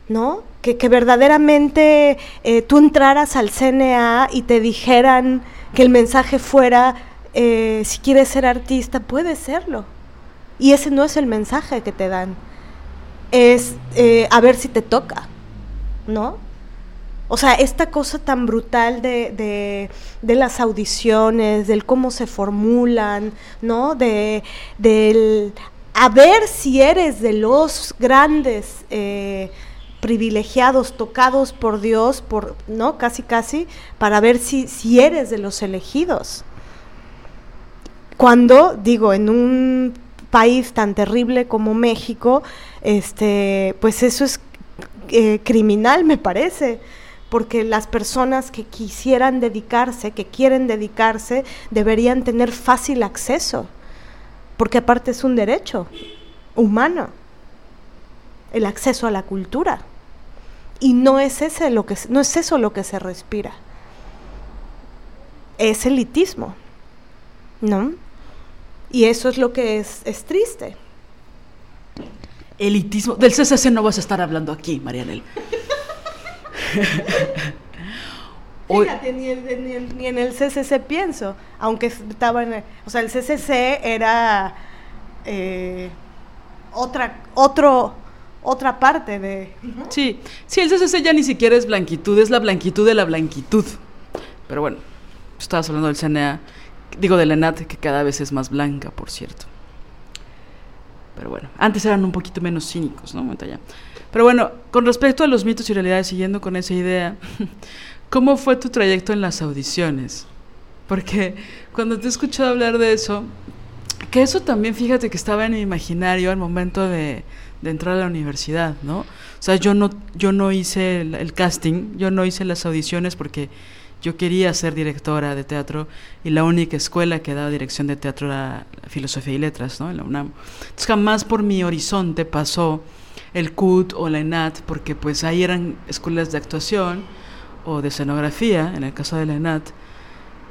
¿no? que, verdaderamente eh, tú entraras al CNA y te dijeran que el mensaje fuera, eh, si quieres ser artista, puedes serlo. Y ese no es el mensaje que te dan, es eh, a ver si te toca, ¿no? O sea, esta cosa tan brutal de, de, las audiciones, del cómo se formulan, ¿no? De, del a ver si eres de los grandes privilegiados, tocados por Dios, por, ¿no? Casi, casi, para ver si, si eres de los elegidos. Cuando, digo, en un país tan terrible como México, este, pues eso es eh, criminal, me parece porque las personas que quisieran dedicarse, que quieren dedicarse, deberían tener fácil acceso, porque aparte es un derecho humano, el acceso a la cultura. Y no es, ese lo que, no es eso lo que se respira, es elitismo, ¿no? Y eso es lo que es, es triste. Elitismo. Del CCC no vas a estar hablando aquí, Marianel. Fíjate, ni, en el CCC pienso, aunque estaba en... o sea, el CCC era eh, otra, otro, otra parte de... Sí, sí, el CCC ya ni siquiera es blanquitud, es la blanquitud de la blanquitud. Pero bueno, estabas hablando del CNA, digo del ENAT, que cada vez es más blanca, por cierto. Pero bueno, antes eran un poquito menos cínicos, ¿no? Pero bueno, con respecto a los mitos y realidades, siguiendo con esa idea, ¿cómo fue tu trayecto en las audiciones? Porque cuando te he escuchado hablar de eso, que eso también, fíjate que estaba en mi imaginario al momento de, entrar a la universidad, ¿no? O sea, yo no, yo no hice el, casting, yo no hice las audiciones porque yo quería ser directora de teatro y la única escuela que daba dirección de teatro era Filosofía y Letras, ¿no? En la UNAM. Entonces jamás por mi horizonte pasó el CUT o la ENAT, porque pues ahí eran escuelas de actuación o de escenografía, en el caso de la ENAT,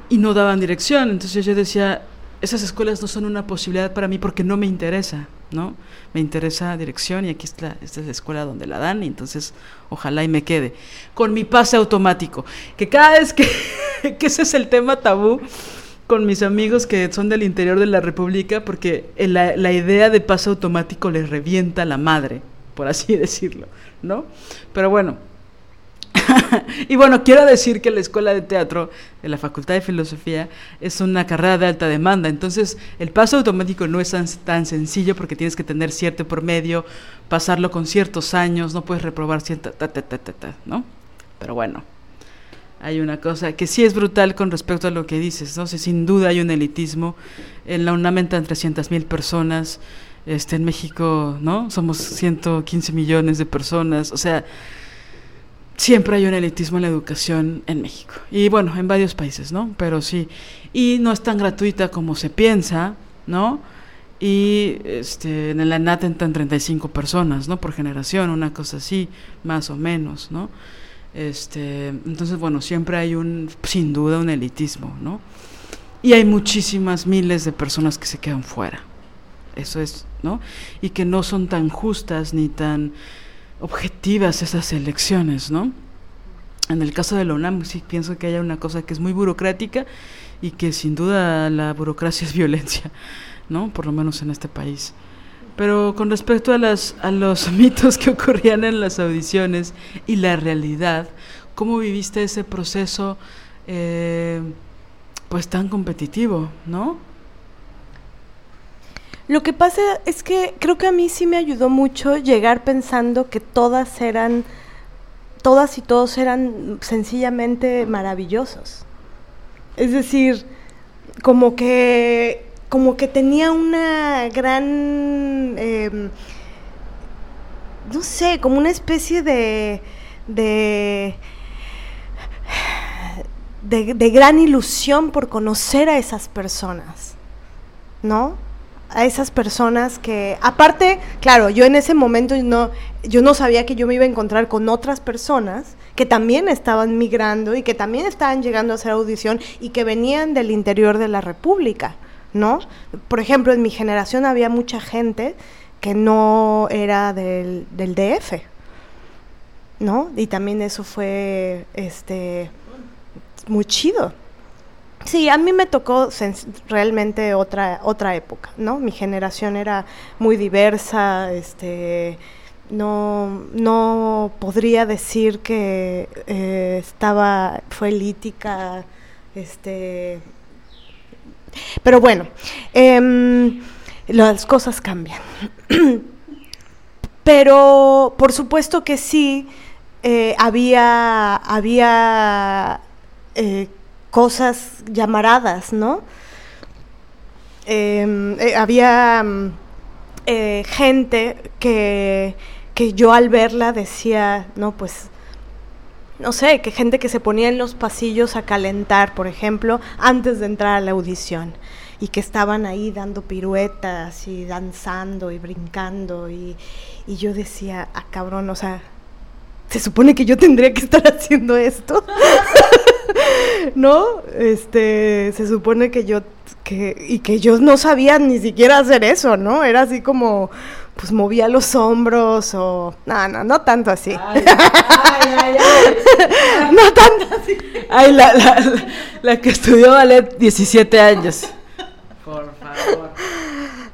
y no daban dirección. Entonces yo decía, esas escuelas no son una posibilidad para mí porque no me interesa, ¿no? Me interesa dirección y aquí está, esta es la escuela donde la dan y entonces ojalá y me quede. Con mi pase automático, que cada vez que, que ese es el tema tabú con mis amigos que son del interior de la República porque la, la idea de pase automático les revienta la madre, por así decirlo, ¿no? Pero bueno. y bueno, quiero decir que la escuela de teatro de la Facultad de Filosofía es una carrera de alta demanda, entonces el paso automático no es tan, sencillo porque tienes que tener cierto promedio, pasarlo con ciertos años, no puedes reprobar cierta, ta, ta, ta, ta, ¿no? Pero bueno, hay una cosa que sí es brutal con respecto a lo que dices, ¿no? sin duda hay un elitismo, en la UNAM entran 300 mil personas, este, en México, ¿no? Somos 115 millones de personas, o sea, siempre hay un elitismo en la educación en México. Y bueno, en varios países, ¿no? Pero sí. Y no es tan gratuita como se piensa, ¿no? Y este, en la ENAT entran 35 personas, ¿no? Por generación, una cosa así, más o menos, ¿no? Este, entonces, bueno, siempre hay un, sin duda, un elitismo, ¿no? Y hay muchísimas miles de personas que se quedan fuera. Eso es ¿no? Y que no son tan justas ni tan objetivas esas elecciones, ¿no? En el caso de la UNAM sí pienso que haya una cosa que es muy burocrática y que sin duda la burocracia es violencia, ¿no? Por lo menos en este país. Pero con respecto a, las, a los mitos que ocurrían en las audiciones y la realidad, ¿cómo viviste ese proceso eh, pues tan competitivo, ¿no? Lo que pasa es que creo que a mí sí me ayudó mucho llegar pensando que todas eran, todas y todos eran sencillamente maravillosos. Es decir, como que, como que tenía una gran, em, no sé, como una especie de, de, de gran ilusión por conocer a esas personas, ¿no? A esas personas que, aparte, claro, yo en ese momento no, yo no sabía que yo me iba a encontrar con otras personas que también estaban migrando y que también estaban llegando a hacer audición y que venían del interior de la República, ¿no? Por ejemplo, en mi generación había mucha gente que no era del, del DF, ¿no? Y también eso fue, este, muy chido. Sí, a mí me tocó realmente otra, otra época, ¿no? Mi generación era muy diversa, este, no, no podría decir que eh, estaba, fue elítica, este, pero bueno, em, las cosas cambian. pero por supuesto que sí, eh, había, había eh, cosas llamaradas, ¿no? Em, eh, había mm, eh, gente que, que yo al verla decía, no, pues no sé, que gente que se ponía en los pasillos a calentar, por ejemplo, antes de entrar a la audición y que estaban ahí dando piruetas y danzando y brincando y, y yo decía, ah, cabrón, o sea, se supone que yo tendría que estar haciendo esto. ¿No? Este, se supone que yo que y que yo no sabía ni siquiera hacer eso, ¿no? Era así como pues movía los hombros o no, no, no tanto así. Ay, ay, ay, no tanto así. Ay, la, la, la que estudió ballet 17 años. Por favor.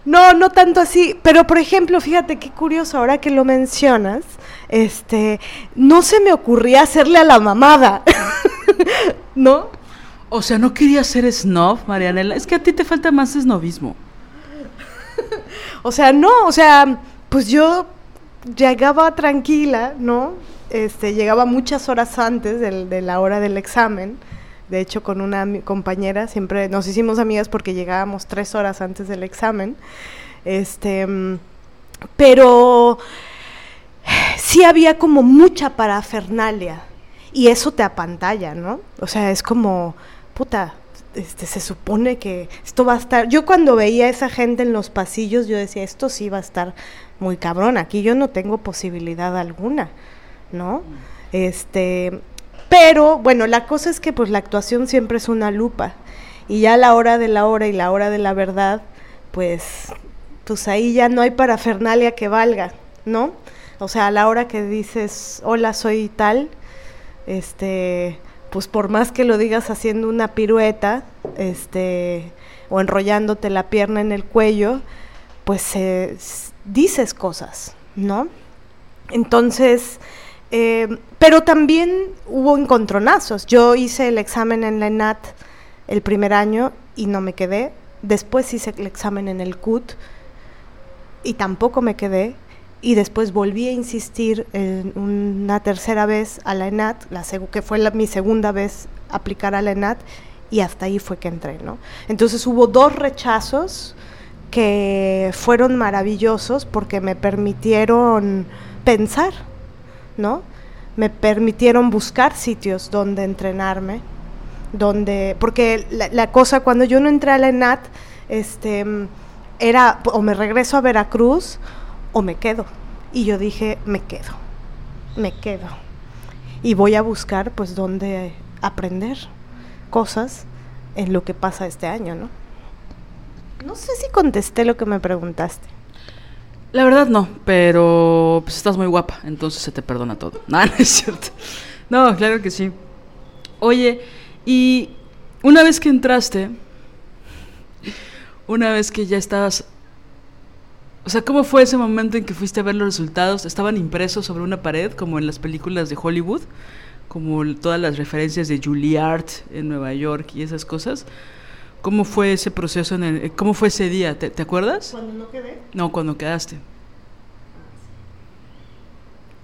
No, no tanto así, pero por ejemplo, fíjate qué curioso ahora que lo mencionas, este, no se me ocurría hacerle a la mamada, ¿no? O sea, no quería ser snob, Marianela, es que a ti te falta más snobismo. o sea, no, o sea, pues yo llegaba tranquila, ¿no? Este, llegaba muchas horas antes de la hora del examen, de hecho, con una compañera siempre nos hicimos amigas porque llegábamos tres horas antes del examen. Este, pero sí había como mucha parafernalia y eso te apantalla, ¿no? O sea, es como, puta, este, se supone que esto va a estar. Yo cuando veía a esa gente en los pasillos, yo decía, esto sí va a estar muy cabrón. Aquí yo no tengo posibilidad alguna, ¿no? Este, pero bueno, la cosa es que pues la actuación siempre es una lupa y ya a la hora de la hora y la hora de la verdad, pues, pues ahí ya no hay parafernalia que valga, ¿no? O sea, a la hora que dices, hola, soy tal, este, pues por más que lo digas haciendo una pirueta, este, o enrollándote la pierna en el cuello, pues dices cosas, ¿no? Entonces, eh, pero también hubo encontronazos. Yo hice el examen en la ENAT el primer año y no me quedé. Después hice el examen en el CUT y tampoco me quedé. Y después volví a insistir en una tercera vez a la ENAT, la que fue mi segunda vez aplicar a la ENAT, y hasta ahí fue que entré, ¿no? Entonces hubo dos rechazos que fueron maravillosos porque me permitieron pensar, ¿no? Me permitieron buscar sitios donde entrenarme, donde, porque la, cosa, cuando yo no entré a la ENAT, este, era o me regreso a Veracruz o me quedo. Y yo dije, me quedo, me quedo. Y voy a buscar pues donde aprender cosas en lo que pasa este año, ¿no? No sé si contesté lo que me preguntaste. La verdad no, pero pues estás muy guapa, entonces se te perdona todo. No, no es cierto. No, claro que sí. Oye, y una vez que entraste, una vez que ya estabas... O sea, ¿cómo fue ese momento en que fuiste a ver los resultados? ¿Estaban impresos sobre una pared, como en las películas de Hollywood? Como todas las referencias de Juilliard en Nueva York y esas cosas. ¿Cómo fue ese proceso? En el, ¿Cómo fue ese día? ¿Te, acuerdas? ¿Cuando no quedé? No, cuando quedaste.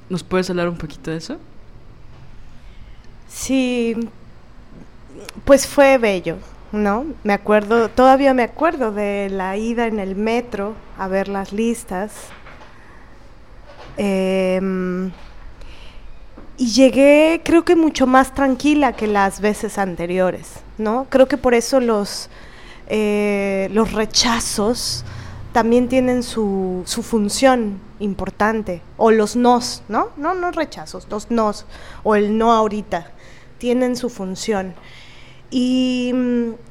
¿Nos puedes hablar un poquito de eso? Sí, pues fue bello, ¿no? Me acuerdo, todavía me acuerdo de la ida en el metro a ver las listas. Em, y llegué, creo que mucho más tranquila que las veces anteriores, ¿no? Creo que por eso los, eh, los rechazos también tienen su, su, función importante, o los nos, ¿no? No, no rechazos, los nos, o el no ahorita, tienen su función. Y,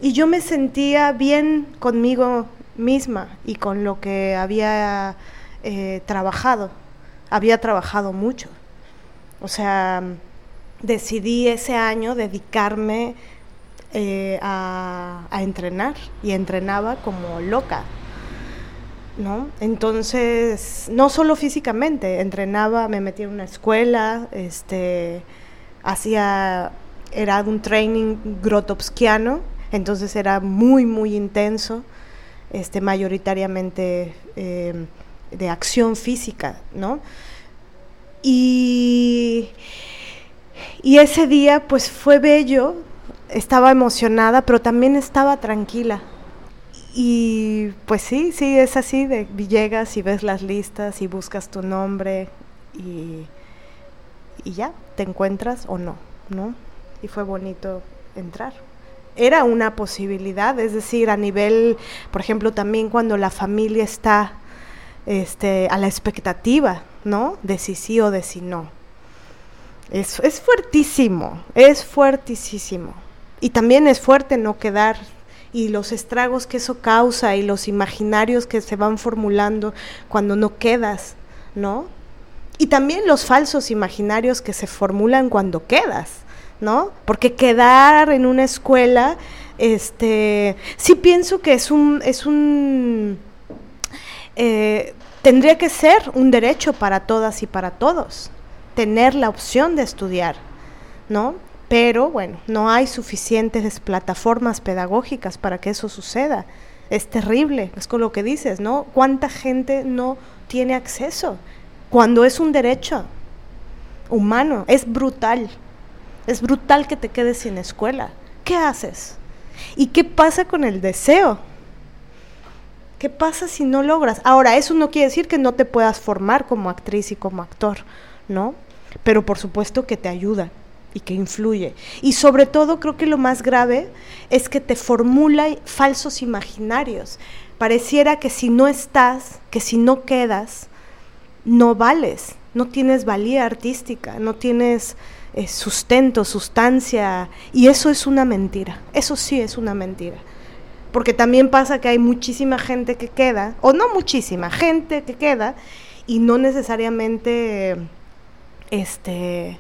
y yo me sentía bien conmigo misma y con lo que había eh, trabajado, había trabajado mucho. O sea, decidí ese año dedicarme eh, a, entrenar y entrenaba como loca. ¿No? Entonces, no solo físicamente, entrenaba, me metí en una escuela, este, hacía, era un training grotowskiano, entonces era muy, muy intenso, este, mayoritariamente eh, de acción física, ¿no? Y, y ese día pues fue bello, estaba emocionada, pero también estaba tranquila. y pues sí, sí, es así, de llegas y ves las listas y buscas tu nombre y, y ya, te encuentras o no, ¿no? Y fue bonito entrar. Era una posibilidad, es decir, a nivel, por ejemplo, también cuando la familia está este, a la expectativa, ¿no? De si sí o de si no. Es, es fuertísimo, es fuertísimo. Y también es fuerte no quedar y los estragos que eso causa y los imaginarios que se van formulando cuando no quedas, ¿no? Y también los falsos imaginarios que se formulan cuando quedas, ¿no? Porque quedar en una escuela, este, sí pienso que es un, es un, eh, tendría que ser un derecho para todas y para todos, tener la opción de estudiar, ¿no? Pero bueno, no hay suficientes plataformas pedagógicas para que eso suceda. Es terrible, es con lo que dices, ¿no? ¿Cuánta gente no tiene acceso? Cuando es un derecho humano, es brutal. Es brutal que te quedes sin escuela. ¿Qué haces? ¿Y qué pasa con el deseo? ¿Qué pasa si no logras? Ahora, eso no quiere decir que no te puedas formar como actriz y como actor, ¿no? Pero por supuesto que te ayuda y que influye. Y sobre todo creo que lo más grave es que te formula falsos imaginarios. Pareciera que si no estás, que si no quedas, no vales, no tienes valía artística, no tienes eh, sustento, sustancia, y eso es una mentira, eso sí es una mentira. Porque también pasa que hay muchísima gente que queda, o no muchísima, gente que queda, y no necesariamente este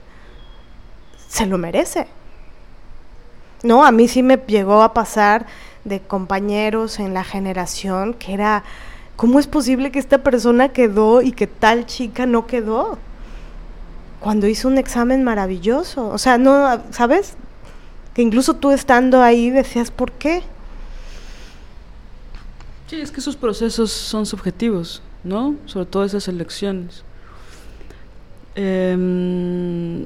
se lo merece. No, a mí sí me llegó a pasar de compañeros en la generación que era, ¿cómo es posible que esta persona quedó y que tal chica no quedó? Cuando hizo un examen maravilloso. O sea, no, ¿sabes? Que incluso tú estando ahí decías, ¿por qué? Sí, es que esos procesos son subjetivos, ¿no? Sobre todo esas elecciones. Eh,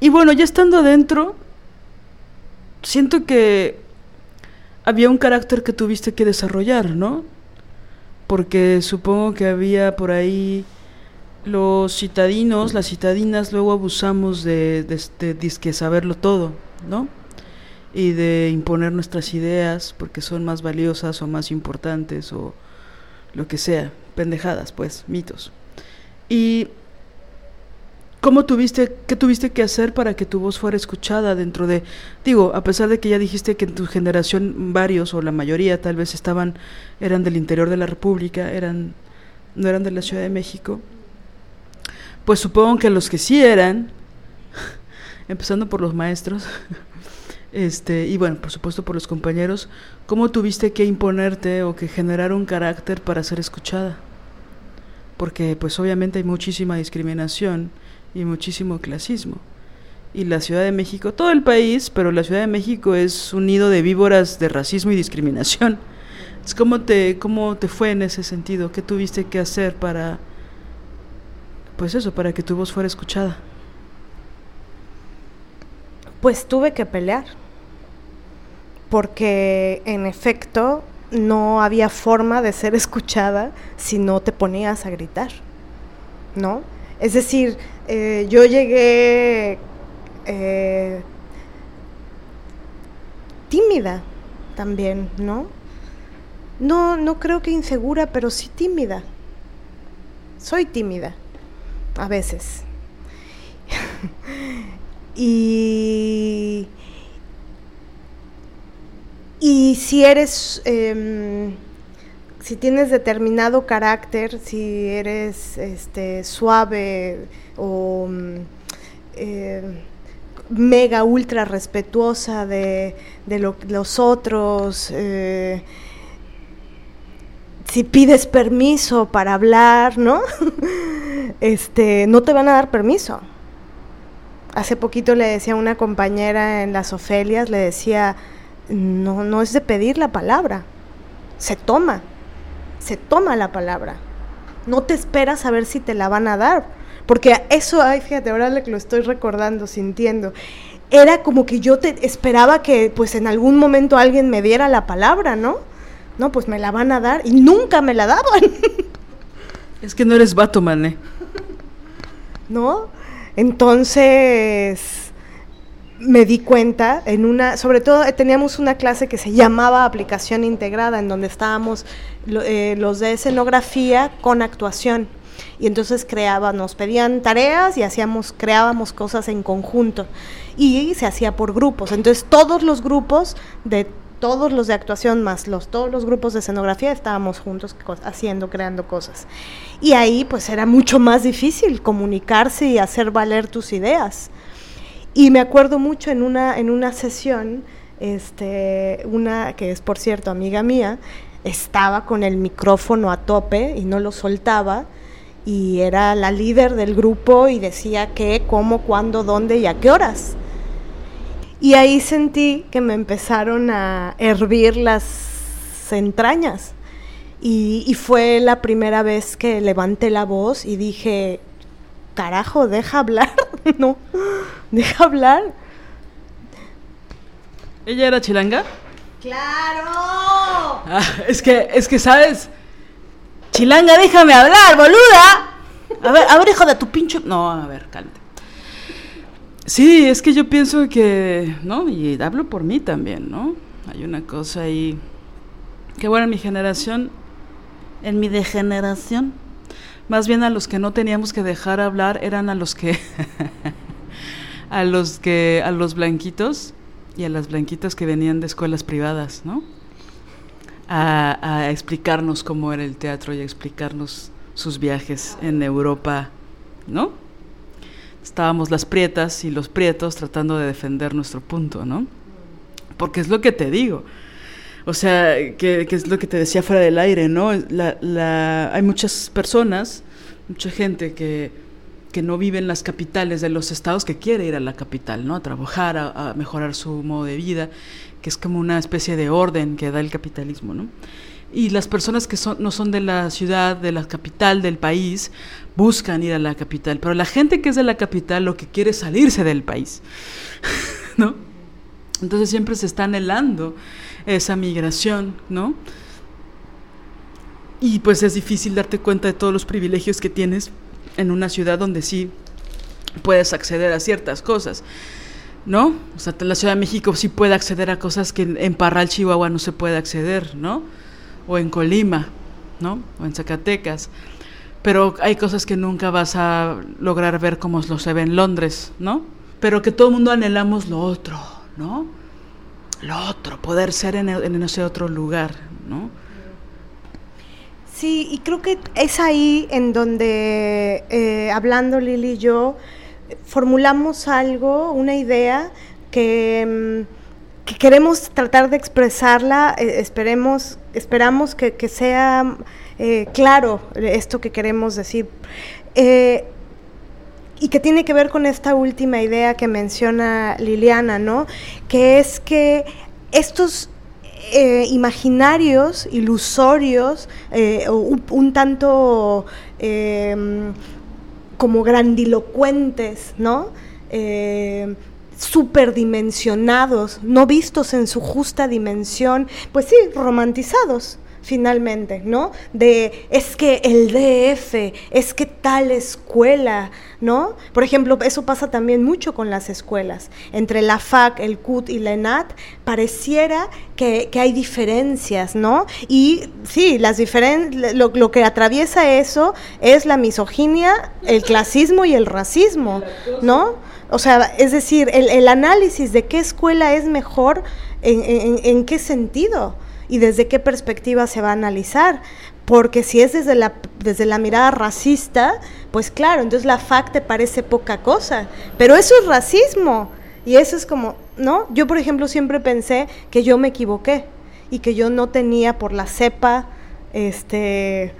y bueno, ya estando adentro, siento que había un carácter que tuviste que desarrollar, ¿no? Porque supongo que había por ahí los citadinos, las citadinas, luego abusamos de, de, saberlo todo, ¿no? Y de imponer nuestras ideas porque son más valiosas o más importantes o lo que sea, pendejadas, pues, mitos. Y ¿Cómo tuviste, qué tuviste que hacer para que tu voz fuera escuchada dentro de, digo, a pesar de que ya dijiste que en tu generación varios o la mayoría tal vez estaban, eran del interior de la República, eran, no eran de la Ciudad de México, pues supongo que los que sí eran, empezando por los maestros, este, y bueno, por supuesto por los compañeros, ¿cómo tuviste que imponerte o que generar un carácter para ser escuchada? Porque pues obviamente hay muchísima discriminación y muchísimo clasismo. Y la Ciudad de México, todo el país, pero la Ciudad de México es un nido de víboras de racismo y discriminación. ¿Cómo te, ¿Cómo te fue en ese sentido? ¿Qué tuviste que hacer para, pues eso, para que tu voz fuera escuchada? Pues tuve que pelear, porque en efecto no había forma de ser escuchada si no te ponías a gritar, ¿no? Es decir, eh, yo llegué eh, tímida también, ¿no? No, no creo que insegura, pero sí tímida. Soy tímida, a veces. y, y si eres em, si tienes determinado carácter, si eres este, suave o mm, eh, mega ultra respetuosa de, los otros, eh, si pides permiso para hablar, ¿no? este, no te van a dar permiso. Hace poquito le decía a una compañera en las Ofelias, le decía, no, no es de pedir la palabra, se toma se toma la palabra. No te esperas a ver si te la van a dar. Porque eso, ay, fíjate, ahora que lo estoy recordando, sintiendo. Era como que yo te esperaba que pues en algún momento alguien me diera la palabra, ¿no? No, pues me la van a dar y nunca me la daban. Es que no eres vato, mané. ¿No? Entonces me di cuenta en una, sobre todo eh, teníamos una clase que se llamaba aplicación integrada, en donde estábamos eh, los de escenografía con actuación. Y entonces creábamos, nos pedían tareas y hacíamos, creábamos cosas en conjunto. Y se hacía por grupos. Entonces todos los grupos de todos los de actuación más los todos los grupos de escenografía estábamos juntos haciendo, creando cosas. Y ahí pues era mucho más difícil comunicarse y hacer valer tus ideas. Y me acuerdo mucho en una en una sesión este una que es por cierto amiga mía, estaba con el micrófono a tope y no lo soltaba y era la líder del grupo y decía qué, cómo, cuándo, dónde y a qué horas. Y ahí sentí que me empezaron a hervir las entrañas. Y, fue la primera vez que levanté la voz y dije, carajo, deja hablar, no, deja hablar. ¿Ella era chilanga? ¡Claro! Ah, es que, es que, ¿sabes? Chilanga, déjame hablar, boluda. A ver, a ver, hijo de tu pincho. No, a ver, cálmate. Sí, es que yo pienso que, ¿no? Y hablo por mí también, ¿no? Hay una cosa ahí que bueno, en mi generación, en mi degeneración, más bien a los que no teníamos que dejar hablar eran a los que a los que a los blanquitos y a las blanquitas que venían de escuelas privadas, ¿no? A, a explicarnos cómo era el teatro y a explicarnos sus viajes en Europa, ¿no? Estábamos las prietas y los prietos tratando de defender nuestro punto, ¿no? Porque es lo que te digo. O sea, que, es lo que te decía fuera del aire, ¿no? La, hay muchas personas, mucha gente que, que, no vive en las capitales de los estados que quiere ir a la capital, ¿no? A trabajar, a mejorar su modo de vida, que es como una especie de orden que da el capitalismo, ¿no? Y las personas que son, no son de la ciudad, de la capital del país, buscan ir a la capital. Pero la gente que es de la capital lo que quiere es salirse del país. ¿No? Entonces siempre se está anhelando esa migración, ¿no? Y pues es difícil darte cuenta de todos los privilegios que tienes en una ciudad donde sí puedes acceder a ciertas cosas. ¿No? O sea, la Ciudad de México sí puede acceder a cosas que en Parral, Chihuahua no se puede acceder, ¿no? O en Colima, ¿no? O en Zacatecas. Pero hay cosas que nunca vas a lograr ver como lo se ve en Londres, ¿no? Pero que todo el mundo anhelamos lo otro, ¿no? Lo otro, poder ser en, en ese otro lugar, ¿no? Sí, y creo que es ahí en donde, eh, hablando Lili y yo, formulamos algo, una idea que... Mm, que queremos tratar de expresarla, eh, esperemos, esperamos que, sea eh, claro esto que queremos decir. Eh, y que tiene que ver con esta última idea que menciona Liliana, ¿no? Que es que estos imaginarios, ilusorios, un, tanto como grandilocuentes, ¿no? Superdimensionados, no vistos en su justa dimensión, pues sí, romantizados finalmente, ¿no? De es que el DF, es que tal escuela, ¿no? Por ejemplo, eso pasa también mucho con las escuelas. Entre la FAC, el CUT y la ENAT, pareciera que, hay diferencias, ¿no? Y sí, las diferen lo, lo, que atraviesa eso es la misoginia, el clasismo y el racismo, ¿no? O sea, es decir, el, análisis de qué escuela es mejor, en, qué sentido y desde qué perspectiva se va a analizar. Porque si es desde la, desde la mirada racista, pues claro, entonces la FAC te parece poca cosa. Pero eso es racismo. Y eso es como, ¿no? Yo, por ejemplo, siempre pensé que yo me equivoqué y que yo no tenía por la cepa, este,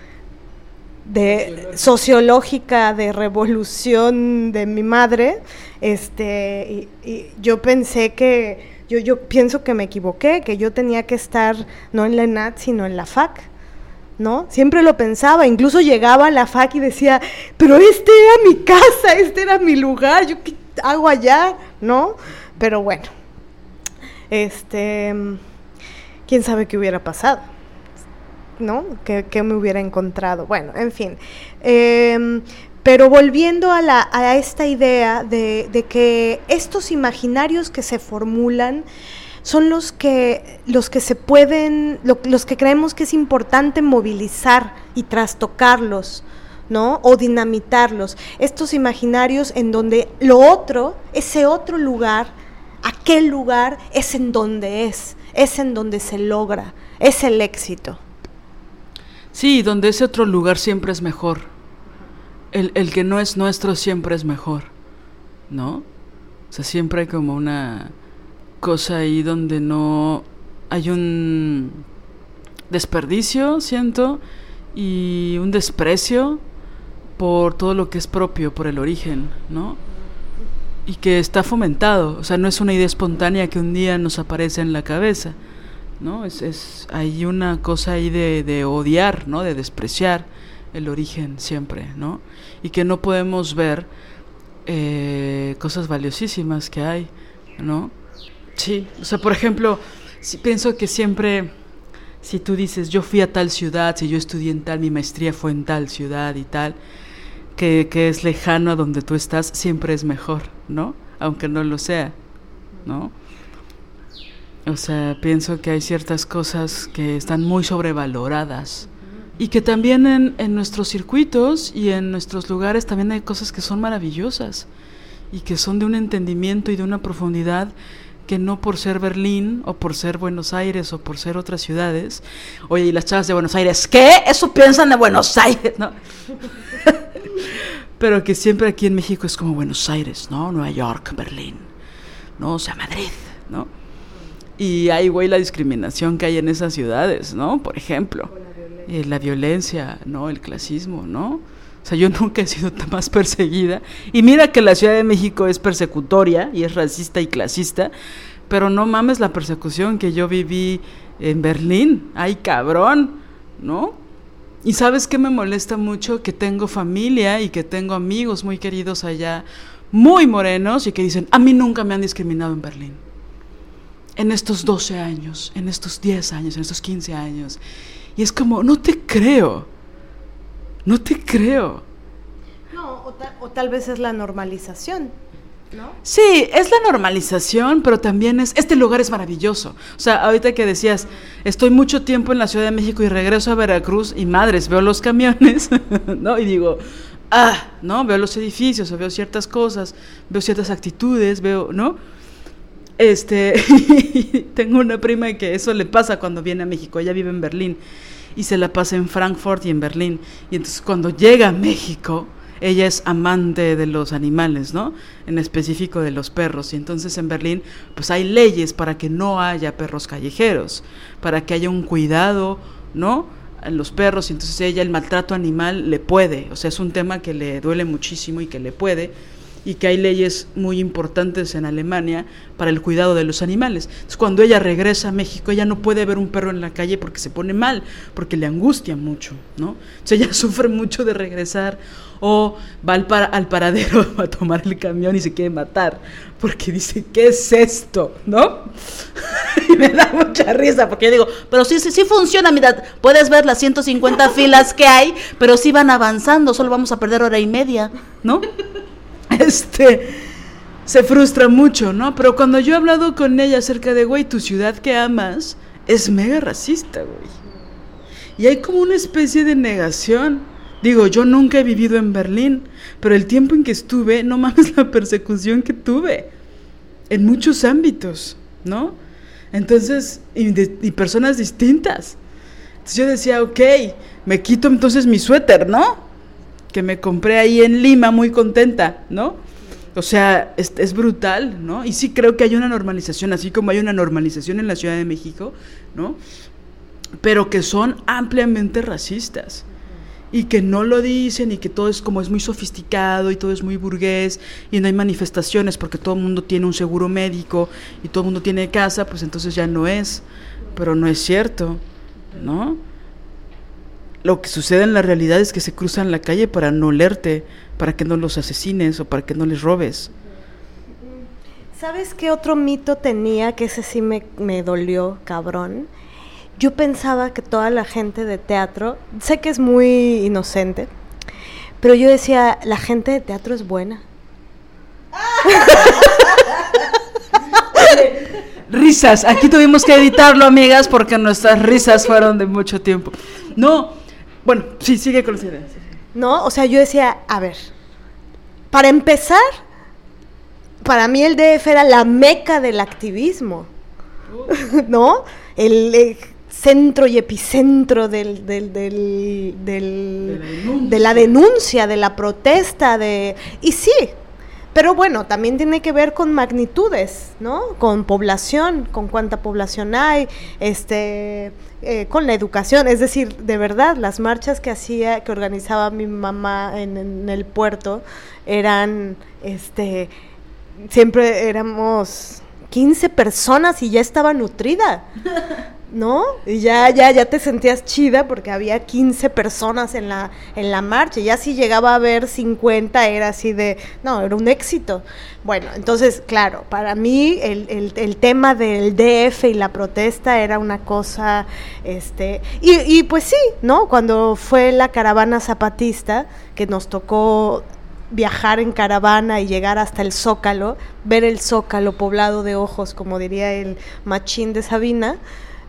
de sociológica de revolución de mi madre, este, y, yo pensé que, yo, yo pienso que me equivoqué, que yo tenía que estar no en la ENAT, sino en la FAC. ¿No? Siempre lo pensaba, incluso llegaba a la FAC y decía, pero este era mi casa, este era mi lugar, yo qué hago allá, ¿no? Pero bueno, este, quién sabe qué hubiera pasado, ¿no? ¿Qué, me hubiera encontrado? Bueno, en fin. Em, pero volviendo a, la, a esta idea de, de, que estos imaginarios que se formulan son los que, los que se pueden, los que creemos que es importante movilizar y trastocarlos, ¿no? O dinamitarlos. Estos imaginarios en donde lo otro, ese otro lugar, aquel lugar es en donde es, es en donde se logra, es el éxito. Sí, donde ese otro lugar siempre es mejor. El, el que no es nuestro siempre es mejor, ¿no? O sea, siempre hay como una cosa ahí donde no hay un desperdicio, siento, y un desprecio por todo lo que es propio, por el origen, ¿no? Y que está fomentado, o sea, no es una idea espontánea que un día nos aparece en la cabeza, ¿no? Es, es hay una cosa ahí de, de odiar, ¿no? De despreciar el origen siempre, ¿no? Y que no podemos ver eh, cosas valiosísimas que hay, ¿no? Sí, o sea, por ejemplo, pienso que siempre, si tú dices, yo fui a tal ciudad, si yo estudié en tal, mi maestría fue en tal ciudad y tal, que, que es lejano a donde tú estás, siempre es mejor, ¿no? Aunque no lo sea, ¿no? O sea, pienso que hay ciertas cosas que están muy sobrevaloradas y que también en, en, nuestros circuitos y en nuestros lugares también hay cosas que son maravillosas y que son de un entendimiento y de una profundidad que no por ser Berlín o por ser Buenos Aires o por ser otras ciudades. Oye, y las chavas de Buenos Aires, ¿qué? Eso piensan de Buenos Aires, ¿no? Pero que siempre aquí en México es como Buenos Aires, ¿no? Nueva York, Berlín, ¿no? O sea, Madrid, ¿no? Y hay, güey, la discriminación que hay en esas ciudades, ¿no? Por ejemplo. La violencia. la violencia, ¿no? El clasismo, ¿no? O sea, yo nunca he sido más perseguida. Y mira que la Ciudad de México es persecutoria y es racista y clasista, pero no mames la persecución que yo viví en Berlín. Ay, cabrón, ¿no? Y sabes qué me molesta mucho que tengo familia y que tengo amigos muy queridos allá, muy morenos, y que dicen, a mí nunca me han discriminado en Berlín. En estos 12 años, en estos 10 años, en estos 15 años. Y es como, no te creo. No te creo. No, o, tal vez es la normalización. ¿No? Sí, es la normalización, pero también es, este lugar es maravilloso. O sea, ahorita que decías, estoy mucho tiempo en la Ciudad de México y regreso a Veracruz y madres, veo los camiones, ¿no? Y digo, ah, ¿no? Veo los edificios, veo ciertas cosas, veo ciertas actitudes, veo, ¿no? Este, tengo una prima que eso le pasa cuando viene a México, ella vive en Berlín y se la pasa en Frankfurt y en Berlín. Y entonces cuando llega a México, ella es amante de los animales, ¿no? En específico de los perros. Y entonces en Berlín, pues hay leyes para que no haya perros callejeros, para que haya un cuidado, ¿no? En los perros. Y entonces ella el maltrato animal le puede, o sea, es un tema que le duele muchísimo y que le puede y que hay leyes muy importantes en Alemania para el cuidado de los animales. Entonces, cuando ella regresa a México, ella no puede ver un perro en la calle porque se pone mal, porque le angustia mucho, ¿no? Entonces, ella sufre mucho de regresar o va al, al paradero a tomar el camión y se quiere matar porque dice, ¿qué es esto? ¿No? y me da mucha risa porque yo digo, pero sí, sí, sí funciona, mira, puedes ver las 150 filas que hay, pero sí van avanzando, solo vamos a perder hora y media, ¿no? este, se frustra mucho, ¿no? Pero cuando yo he hablado con ella acerca de, güey, tu ciudad que amas es mega racista, güey. Y hay como una especie de negación. Digo, yo nunca he vivido en Berlín, pero el tiempo en que estuve, no mames la persecución que tuve. En muchos ámbitos, ¿no? Entonces, y, personas distintas. Entonces yo decía, ok, me quito entonces mi suéter, ¿no? Que me compré ahí en Lima muy contenta, ¿no? O sea, es, es, brutal, ¿no? Y sí creo que hay una normalización, así como hay una normalización en la Ciudad de México, ¿no? Pero que son ampliamente racistas. Y que no lo dicen y que todo es como es muy sofisticado y todo es muy burgués y no hay manifestaciones porque todo el mundo tiene un seguro médico y todo el mundo tiene casa, pues entonces ya no es. Pero no es cierto, ¿no? Lo que sucede en la realidad es que se cruzan la calle para no leerte, para que no los asesines o para que no les robes. ¿Sabes qué otro mito tenía que ese sí me, me dolió, cabrón? yo pensaba que toda la gente de teatro, sé que es muy inocente, pero yo decía, la gente de teatro es buena. risas, aquí tuvimos que editarlo, amigas, porque nuestras risas fueron de mucho tiempo. No, bueno, sí, sigue con las ideas. No, o sea, yo decía, a ver, para empezar, para mí el DF era la meca del activismo, ¿no? El, eh, centro y epicentro del, del, del, de, la denuncia, de la protesta, de... Y sí, pero bueno, también tiene que ver con magnitudes, ¿no? Con población, con cuánta población hay, este, eh, con la educación. Es decir, de verdad, las marchas que hacía, que organizaba mi mamá en, en el puerto, eran, este, siempre éramos 15 personas y ya estaba nutrida. ¿no? Y ya, ya, ya te sentías chida porque había 15 personas en la, en la marcha. Ya si llegaba a haber 50 era así de, no, era un éxito. Bueno, entonces, claro, para mí el, el, tema del DF y la protesta era una cosa, este, y, y pues sí, ¿no? Cuando fue la caravana zapatista, que nos tocó viajar en caravana y llegar hasta el Zócalo, ver el Zócalo poblado de ojos, como diría el machín de Sabina,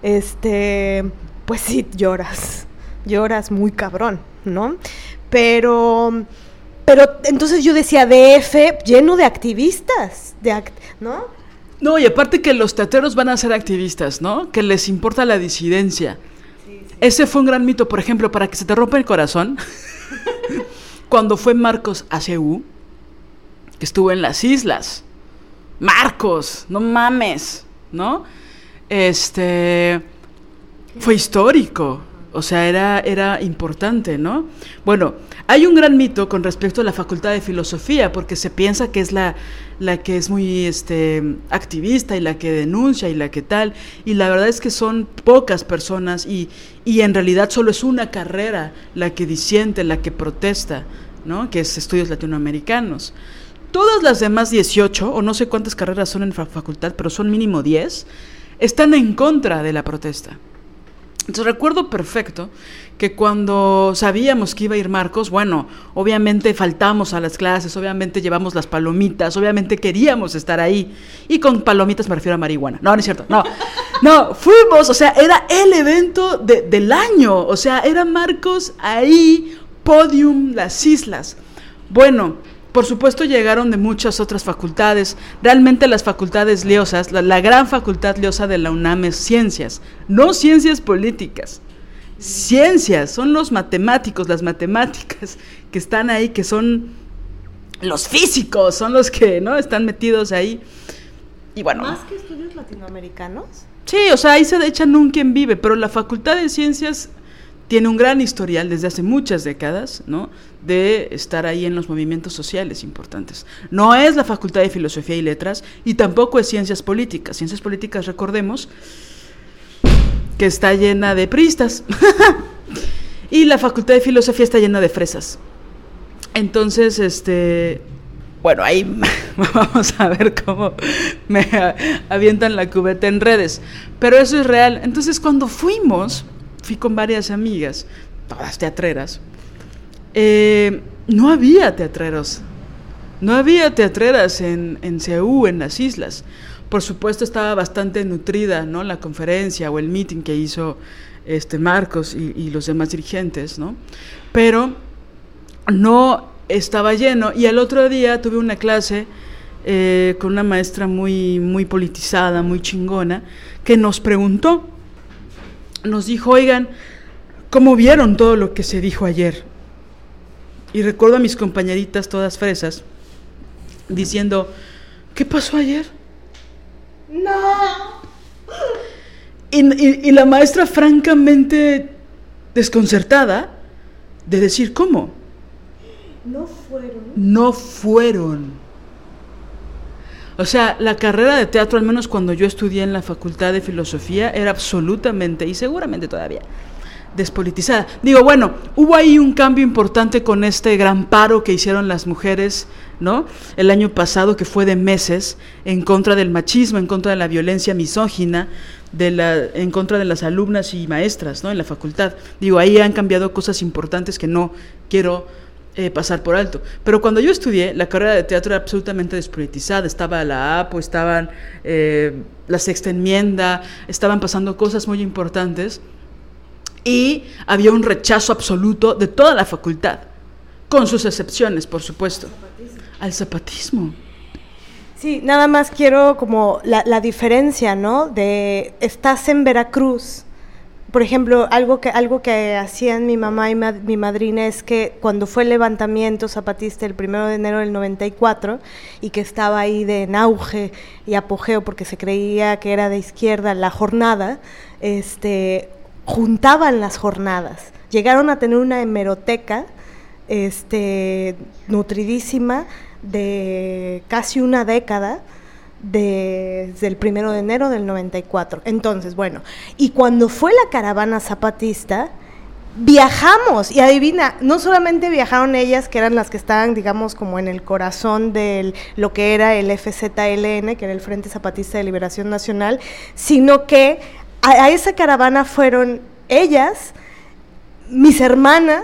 este, pues sí, lloras, lloras muy cabrón, ¿no? Pero, pero entonces yo decía, DF lleno de activistas, de ¿no? No, y aparte que los teateros van a ser activistas, ¿no? Que les importa la disidencia. Ese fue un gran mito, por ejemplo, para que se te rompa el corazón. cuando fue Marcos a que estuvo en las islas. Marcos, no mames, ¿no? Este, fue histórico. O sea, era, era importante, ¿no? Bueno, hay un gran mito con respecto a la Facultad de Filosofía, porque se piensa que es la, la que es muy este, activista y la que denuncia y la que tal, y la verdad es que son pocas personas y, y en realidad solo es una carrera la que disiente, la que protesta, ¿no? Que es estudios latinoamericanos. Todas las demás 18, o no sé cuántas carreras son en facultad, pero son mínimo 10, están en contra de la protesta. Entonces recuerdo perfecto que cuando sabíamos que iba a ir Marcos, bueno, obviamente faltamos a las clases, obviamente llevamos las palomitas, obviamente queríamos estar ahí. Y con palomitas me refiero a marihuana. No, no es cierto, no. No, fuimos, o sea, era el evento del año, o sea, era Marcos ahí, podium, las islas. Bueno, por supuesto llegaron de muchas otras facultades. Realmente las facultades leosas, la, gran facultad leosa de la UNAM es ciencias, no ciencias políticas. Ciencias, son los matemáticos, las matemáticas que están ahí, que son los físicos, son los que no están metidos ahí. Y bueno. ¿Más que estudios latinoamericanos? Sí, o sea, ahí se echan un quien vive, pero la Facultad de Ciencias tiene un gran historial desde hace muchas décadas, ¿no? De estar ahí en los movimientos sociales importantes. No es la Facultad de Filosofía y Letras y tampoco es Ciencias Políticas. Ciencias Políticas, recordemos, que está llena de pristas. y la Facultad de Filosofía está llena de fresas. Entonces, este, bueno, ahí vamos a ver cómo me avientan la cubeta en redes. Pero eso es real. Entonces, cuando fuimos fui con varias amigas, todas teatreras, eh, no había teatreros, no había teatreras en, en CEU, en las islas. Por supuesto estaba bastante nutrida, ¿no? La conferencia o el meeting que hizo este Marcos y, los demás dirigentes, ¿no? Pero no estaba lleno. Y el otro día tuve una clase eh, con una maestra muy, muy politizada, muy chingona, que nos preguntó nos dijo, oigan, ¿cómo vieron todo lo que se dijo ayer? Y recuerdo a mis compañeritas todas fresas diciendo, ¿qué pasó ayer? No. Y, la maestra francamente desconcertada de decir, ¿cómo? No fueron. No fueron. O sea, la carrera de teatro, al menos cuando yo estudié en la Facultad de Filosofía, era absolutamente, y seguramente todavía, despolitizada. Digo, bueno, hubo ahí un cambio importante con este gran paro que hicieron las mujeres, ¿no? El año pasado, que fue de meses, en contra del machismo, en contra de la violencia misógina, de la, en contra de las alumnas y maestras, ¿no? En la facultad. Digo, ahí han cambiado cosas importantes que no quiero eh, pasar por alto. Pero cuando yo estudié, la carrera de teatro era absolutamente despolitizada. Estaba la APO, estaban eh, la sexta enmienda, estaban pasando cosas muy importantes y había un rechazo absoluto de toda la facultad, con sus excepciones, por supuesto, al zapatismo. Sí, nada más quiero como la diferencia, ¿no? De estás en Veracruz, por ejemplo, algo que, algo que hacían mi mamá y mi madrina es que cuando fue el levantamiento zapatista el primero de enero del 94 y que estaba ahí de en auge y apogeo porque se creía que era de izquierda la jornada, este, juntaban las jornadas. Llegaron a tener una hemeroteca este, nutridísima de casi una década desde el primero de enero del 94. Entonces, bueno, y cuando fue la caravana zapatista, viajamos y adivina, no solamente viajaron ellas, que eran las que estaban, digamos, como en el corazón de lo que era el FZLN, que era el Frente Zapatista de Liberación Nacional, sino que a, esa caravana fueron ellas, mis hermanas,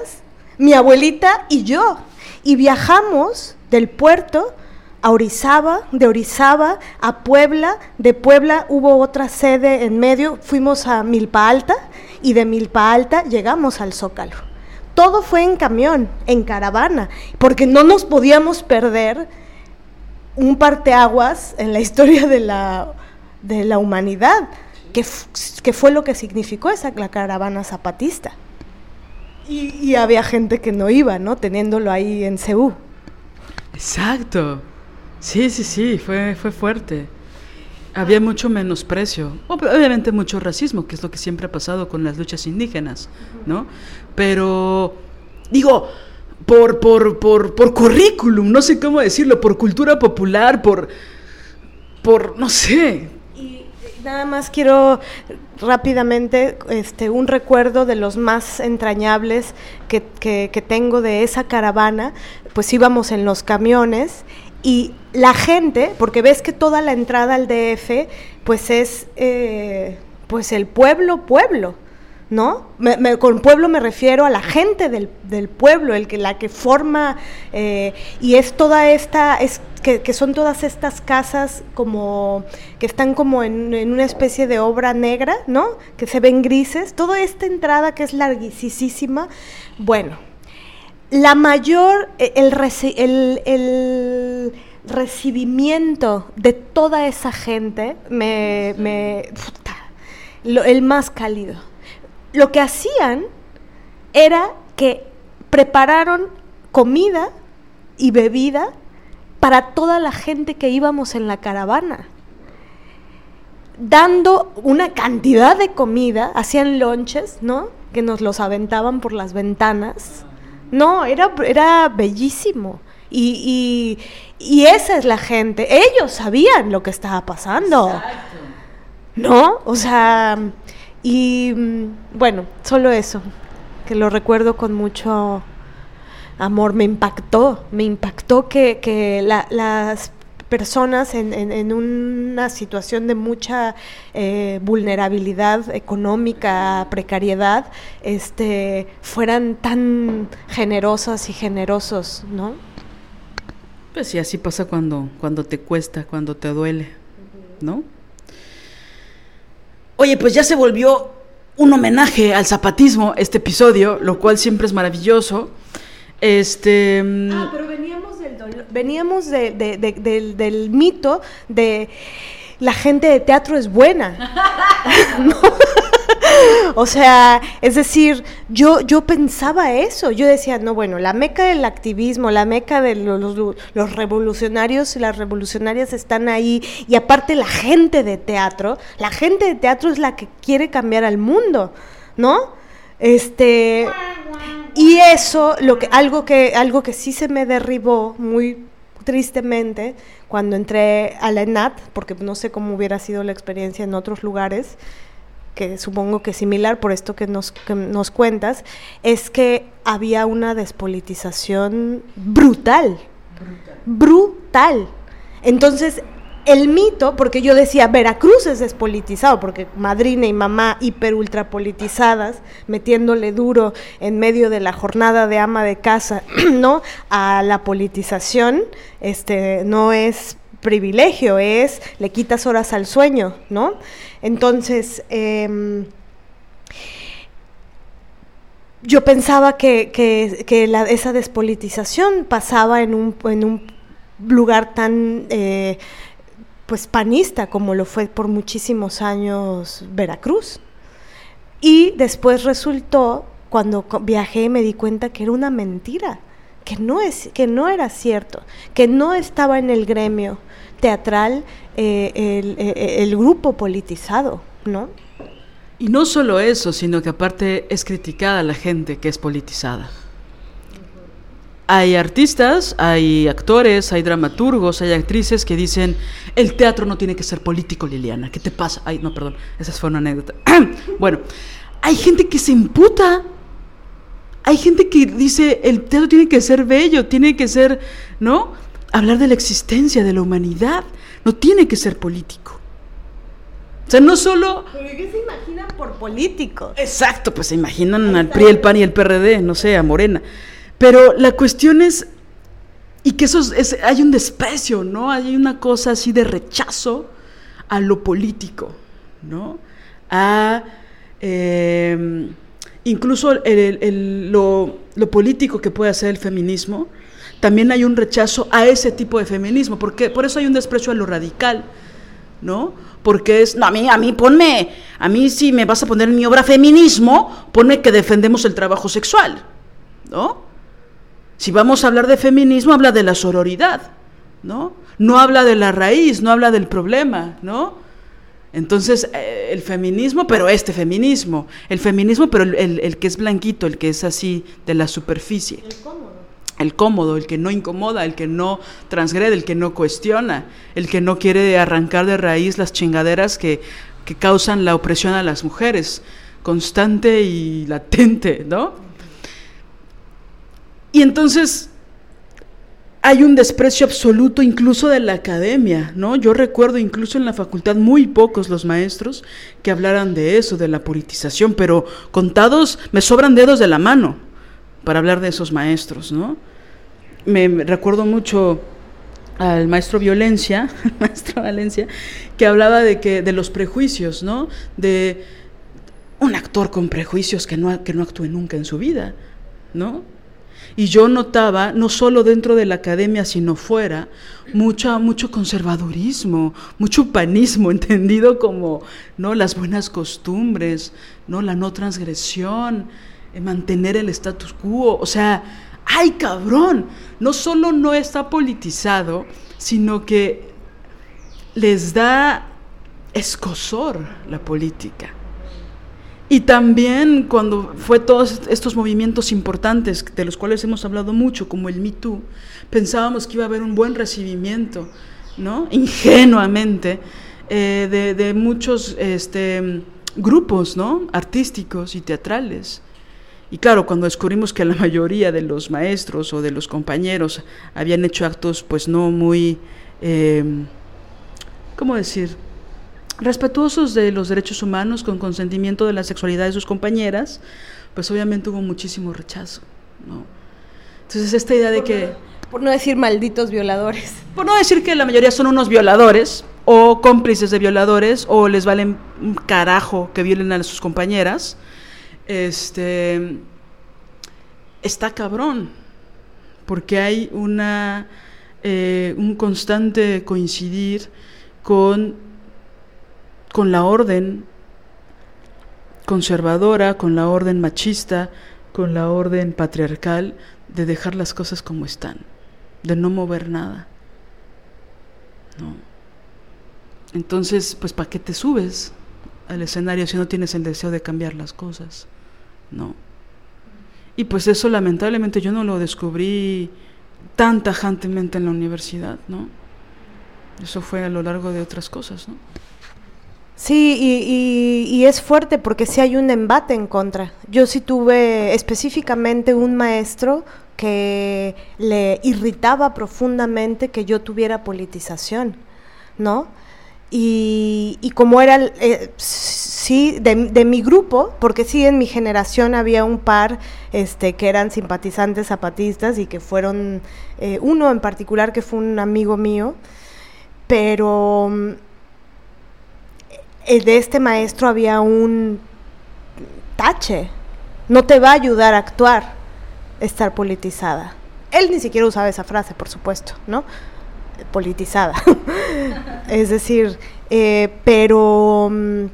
mi abuelita y yo. Y viajamos del puerto a Orizaba, de Orizaba a Puebla, de Puebla hubo otra sede en medio, fuimos a Milpa Alta y de Milpa Alta llegamos al Zócalo. Todo fue en camión, en caravana, porque no nos podíamos perder un parteaguas en la historia de la, de la humanidad que, fue lo que significó esa la caravana zapatista. Y, había gente que no iba, ¿no? Teniéndolo ahí en Ceú. Exacto. Sí, sí, sí, fue, fue fuerte. Había mucho menosprecio, obviamente mucho racismo, que es lo que siempre ha pasado con las luchas indígenas, ¿no? Pero, digo, por, por, por, por currículum, no sé cómo decirlo, por cultura popular, por, por, no sé, Nada más quiero rápidamente este, un recuerdo de los más entrañables que, que, tengo de esa caravana, pues íbamos en los camiones y la gente, porque ves que toda la entrada al DF, pues es eh, pues el pueblo, pueblo. ¿no? con pueblo me refiero a la gente del, del pueblo, el que, la que forma, eh, y es toda esta, es, que, son todas estas casas como, que están como en, una especie de obra negra, ¿no? Que se ven grises, toda esta entrada que es larguísima, bueno, la mayor, e, el, el, recibimiento de toda esa gente, me, me el más cálido lo que hacían era que prepararon comida y bebida para toda la gente que íbamos en la caravana. Dando una cantidad de comida, hacían lonches, ¿no? Que nos los aventaban por las ventanas. No, era, era bellísimo. Y, y, esa es la gente. Ellos sabían lo que estaba pasando. ¿No? O sea, y mm, bueno, solo eso, que lo recuerdo con mucho amor, me impactó, me impactó que, las personas en, una situación de mucha eh, vulnerabilidad económica, precariedad, este, fueran tan generosas y generosos, ¿no? Pues sí, así pasa cuando, cuando te cuesta, cuando te duele, ¿no? Oye, pues ya se volvió un homenaje al zapatismo este episodio, lo cual siempre es maravilloso. Este. Mm, ah, pero veníamos veníamos del, del mito de la gente de teatro es buena. o sea, es decir, yo, yo pensaba eso, yo decía, no, bueno, la meca del activismo, la meca de los, los, revolucionarios y las revolucionarias están ahí, y aparte la gente de teatro, la gente de teatro es la que quiere cambiar al mundo, ¿no? Este y eso lo que algo que algo que sí se me derribó muy tristemente cuando entré a la ENAT, porque no sé cómo hubiera sido la experiencia en otros lugares, que supongo que es similar por esto que nos, que nos cuentas, es que había una despolitización brutal. Brutal. brutal. Entonces, el mito, porque yo decía, Veracruz es despolitizado, porque madrina y mamá hiper ultra politizadas, metiéndole duro en medio de la jornada de ama de casa, ¿no? A la politización, este, no es privilegio, es le quitas horas al sueño, ¿no? Entonces, em, yo pensaba que, esa despolitización pasaba en un, en un lugar tan eh, pues panista como lo fue por muchísimos años Veracruz. Y después resultó, cuando viajé me di cuenta que era una mentira, que no, es, que no era cierto, que no estaba en el gremio teatral eh, el, eh, el grupo politizado, ¿no? Y no solo eso, sino que aparte es criticada la gente que es politizada. Hay artistas, hay actores, hay dramaturgos, hay actrices que dicen, el teatro no tiene que ser político, Liliana, ¿qué te pasa? Ay, no, perdón, esa fue una anécdota. bueno, hay gente que se imputa, hay gente que dice, el teatro tiene que ser bello, tiene que ser, ¿no? Hablar de la existencia de la humanidad, no tiene que ser político. O sea, no solo... qué se imaginan por político? Exacto, pues se imaginan al PRI, el PAN y el PRD, no sé, a Morena. Pero la cuestión es, y que eso es, hay un desprecio, ¿no? Hay una cosa así de rechazo a lo político, ¿no? A em, incluso lo, político que puede hacer el feminismo, también hay un rechazo a ese tipo de feminismo, porque por eso hay un desprecio a lo radical, ¿no? Porque es, no, a mí, a mí ponme, a mí si me vas a poner en mi obra feminismo, ponme que defendemos el trabajo sexual, ¿no? Si vamos a hablar de feminismo, habla de la sororidad, ¿no? No habla de la raíz, no habla del problema, ¿no? Entonces, eh, el feminismo, pero este feminismo, el feminismo, pero el, que es blanquito, el que es así de la superficie. El cómodo. El cómodo, el que no incomoda, el que no transgrede, el que no cuestiona, el que no quiere arrancar de raíz las chingaderas que, que causan la opresión a las mujeres, constante y latente, ¿no? Y entonces hay un desprecio absoluto incluso de la academia, ¿no? Yo recuerdo incluso en la facultad muy pocos los maestros que hablaran de eso, de la politización, pero contados me sobran dedos de la mano para hablar de esos maestros, ¿no? Me, recuerdo mucho al maestro Violencia, maestro Valencia, que hablaba de que de los prejuicios, ¿no? De un actor con prejuicios que no, que no actúe nunca en su vida, ¿no? Y yo notaba, no solo dentro de la academia, sino fuera, mucha, mucho conservadurismo, mucho panismo, entendido como ¿no? las buenas costumbres, ¿no? la no transgresión, eh, mantener el status quo. O sea, ¡ay cabrón! No solo no está politizado, sino que les da escosor la política. Y también cuando fue todos estos movimientos importantes, de los cuales hemos hablado mucho, como el Me Too, pensábamos que iba a haber un buen recibimiento, ¿no? Ingenuamente, eh, de, muchos este, grupos, ¿no? Artísticos y teatrales. Y claro, cuando descubrimos que la mayoría de los maestros o de los compañeros habían hecho actos, pues no muy, eh, ¿cómo decir? Respetuosos de los derechos humanos, con consentimiento de la sexualidad de sus compañeras, pues obviamente hubo muchísimo rechazo. ¿no? Entonces esta idea de que... por no decir malditos violadores. Por no decir que la mayoría son unos violadores o cómplices de violadores o les valen un carajo que violen a sus compañeras, este, está cabrón, porque hay una, eh, un constante coincidir con con la orden conservadora, con la orden machista, con la orden patriarcal de dejar las cosas como están, de no mover nada. ¿No? Entonces, pues ¿para qué te subes al escenario si no tienes el deseo de cambiar las cosas? ¿No? Y pues eso lamentablemente yo no lo descubrí tan tajantemente en la universidad, ¿no? Eso fue a lo largo de otras cosas, ¿no? Sí, y, es fuerte porque sí hay un embate en contra. Yo sí tuve específicamente un maestro que le irritaba profundamente que yo tuviera politización, ¿no? Y, como era, eh, sí, de, mi grupo, porque sí, en mi generación había un par este, que eran simpatizantes zapatistas y que fueron, eh, uno en particular que fue un amigo mío, pero eh, de este maestro había un tache. No te va a ayudar a actuar estar politizada. Él ni siquiera usaba esa frase, por supuesto, ¿no? Politizada. es decir, eh, pero, mm,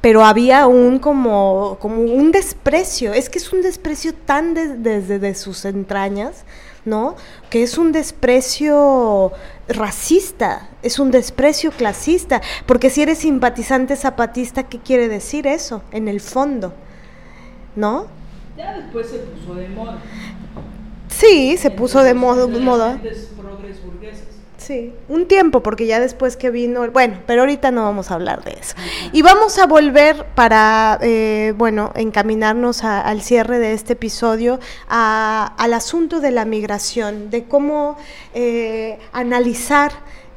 pero había un como, como un desprecio. Es que es un desprecio tan desde sus entrañas ¿no? Que es un desprecio racista, es un desprecio clasista, porque si eres simpatizante zapatista, ¿qué quiere decir eso en el fondo? ¿No? Ya después se puso de moda. Sí, se puso de moda. moda. Sí, un tiempo, porque ya después que vino, bueno, pero ahorita no vamos a hablar de eso. Y vamos a volver para, eh, bueno, encaminarnos al cierre de este episodio al asunto de la migración, de cómo eh, analizar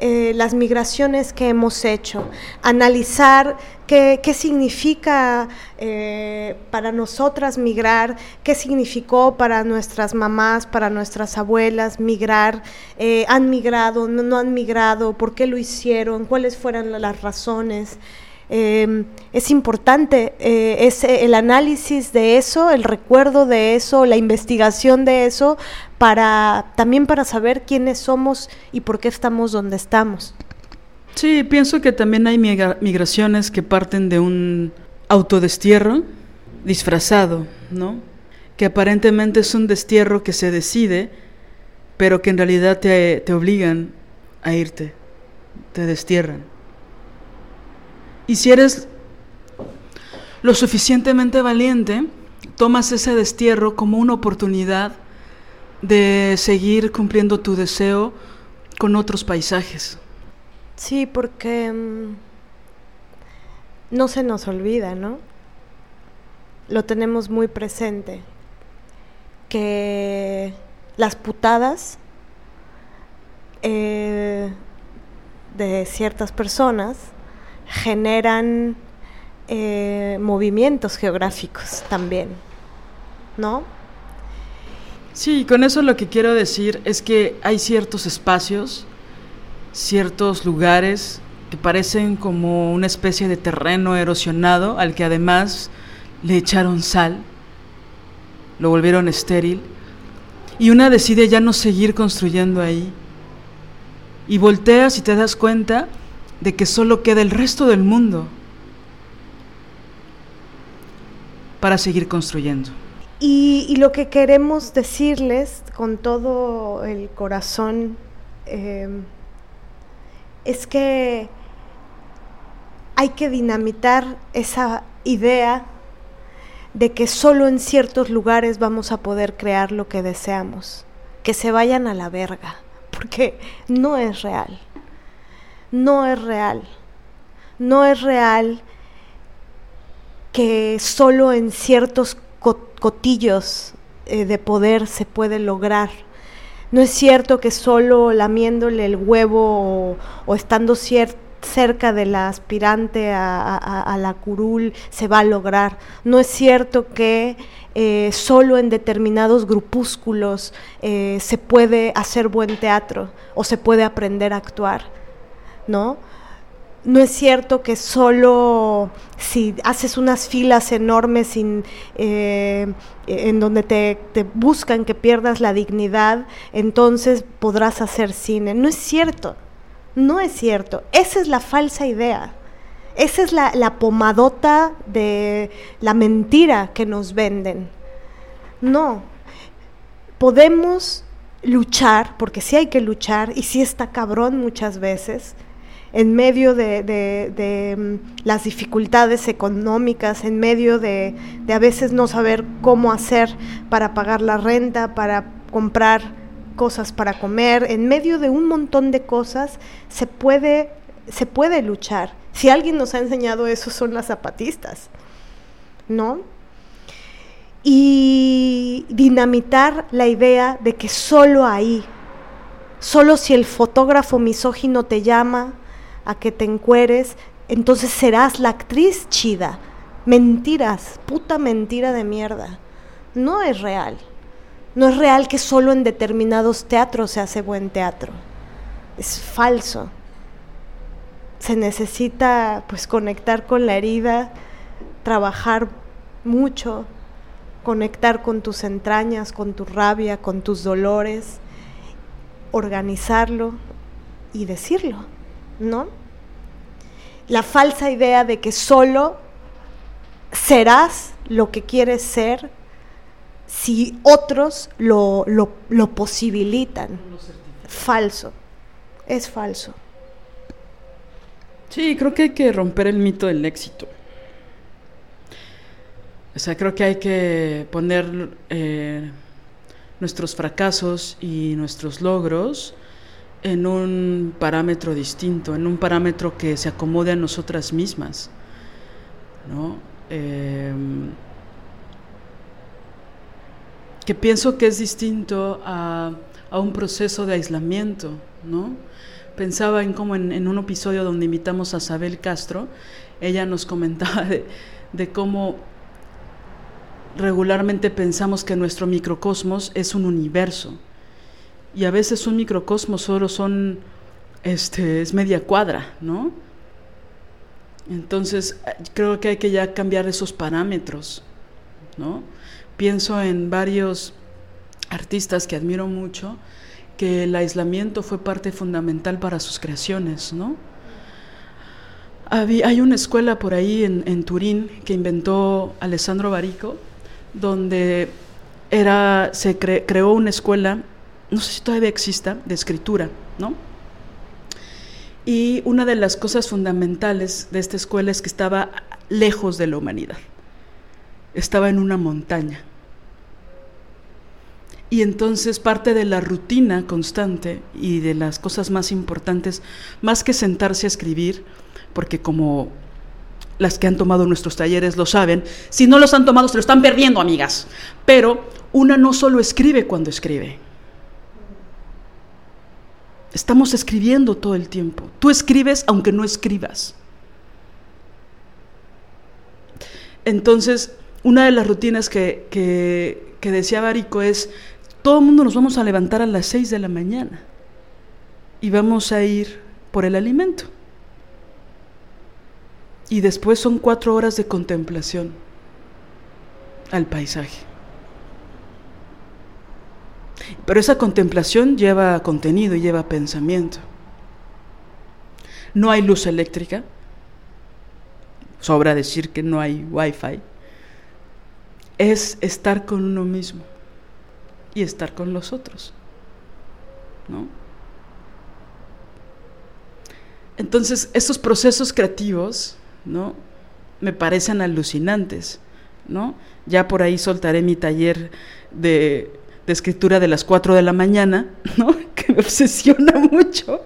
eh, las migraciones que hemos hecho, analizar qué, significa eh, para nosotras migrar, qué significó para nuestras mamás, para nuestras abuelas migrar, eh, han migrado, no, no han migrado, por qué lo hicieron, cuáles fueron las razones. Em, es importante eh, el análisis de eso, el recuerdo de eso, la investigación de eso, para también para saber quiénes somos y por qué estamos donde estamos. Sí, pienso que también hay migraciones que parten de un autodestierro disfrazado, ¿no? Que aparentemente es un destierro que se decide, pero que en realidad te obligan a irte, te destierran. Y si eres lo suficientemente valiente, tomas ese destierro como una oportunidad de seguir cumpliendo tu deseo con otros paisajes. Sí, porque mm, no se nos olvida, ¿no? Lo tenemos muy presente, que las putadas eh, de ciertas personas generan eh, movimientos geográficos también, ¿no? Sí, con eso lo que quiero decir es que hay ciertos espacios, ciertos lugares que parecen como una especie de terreno erosionado al que además le echaron sal, lo volvieron estéril, y una decide ya no seguir construyendo ahí. Y volteas y te das cuenta de que solo queda el resto del mundo para seguir construyendo. Y, lo que queremos decirles con todo el corazón eh, es que hay que dinamitar esa idea de que solo en ciertos lugares vamos a poder crear lo que deseamos, que se vayan a la verga, porque no es real no es real. No es real que solo en ciertos cotillos eh, de poder se puede lograr. No es cierto que solo lamiéndole el huevo o, estando cerca de la aspirante a, la curul se va a lograr. No es cierto que eh, solo en determinados grupúsculos eh, se puede hacer buen teatro o se puede aprender a actuar. ¿No? No es cierto que solo si haces unas filas enormes eh, en donde te, buscan que pierdas la dignidad, entonces podrás hacer cine. No es cierto, no es cierto. Esa es la falsa idea. Esa es la, la pomadota de la mentira que nos venden. No, podemos luchar, porque sí hay que luchar y sí está cabrón muchas veces, en medio de, mm, las dificultades económicas, en medio de, a veces no saber cómo hacer para pagar la renta, para comprar cosas para comer, en medio de un montón de cosas se puede, se puede luchar Si alguien nos ha enseñado eso son las zapatistas, ¿no? Y dinamitar la idea de que solo ahí, solo si el fotógrafo misógino te llama a que te encueres, entonces serás la actriz chida. Mentiras, puta mentira de mierda. No es real. No es real que solo en determinados teatros se hace buen teatro. Es falso. Se necesita pues conectar con la herida, trabajar mucho, conectar con tus entrañas, con tu rabia, con tus dolores, organizarlo y decirlo, ¿no? La falsa idea de que solo serás lo que quieres ser si otros lo, lo, posibilitan. Falso, es falso. Sí, creo que hay que romper el mito del éxito. O sea, creo que hay que poner eh, nuestros fracasos y nuestros logros en un parámetro distinto, en un parámetro que se acomode a nosotras mismas. ¿no? Eh, que pienso que es distinto a, un proceso de aislamiento, ¿no? Pensaba en cómo en, un episodio donde invitamos a Sabel Castro, ella nos comentaba de, cómo regularmente pensamos que nuestro microcosmos es un universo y a veces un microcosmos solo son este es media cuadra, ¿no? Entonces creo que hay que ya cambiar esos parámetros, ¿no? pienso en varios artistas que admiro mucho, que el aislamiento fue parte fundamental para sus creaciones, ¿no? hay una escuela por ahí en, Turín que inventó Alessandro Barico, donde era, se creó una escuela, no sé si todavía exista, de escritura, ¿no? Y una de las cosas fundamentales de esta escuela es que estaba lejos de la humanidad estaba en una montaña. Y entonces parte de la rutina constante y de las cosas más importantes, más que sentarse a escribir, porque como las que han tomado nuestros talleres lo saben, si no los han tomado se lo están perdiendo, amigas. Pero una no solo escribe cuando escribe. Estamos escribiendo todo el tiempo. Tú escribes aunque no escribas. Entonces, una de las rutinas que, que, decía Barico es, todo el mundo nos vamos a levantar a las 6 de la mañana y vamos a ir por el alimento. Y después son cuatro horas de contemplación al paisaje. Pero esa contemplación lleva contenido y lleva pensamiento. No hay luz eléctrica. Sobra decir que no hay wifi es estar con uno mismo y estar con los otros. ¿No? Entonces, estos procesos creativos, ¿no? Me parecen alucinantes, ¿no? Ya por ahí soltaré mi taller de, de escritura de las 4 de la mañana, ¿no? Que me obsesiona mucho.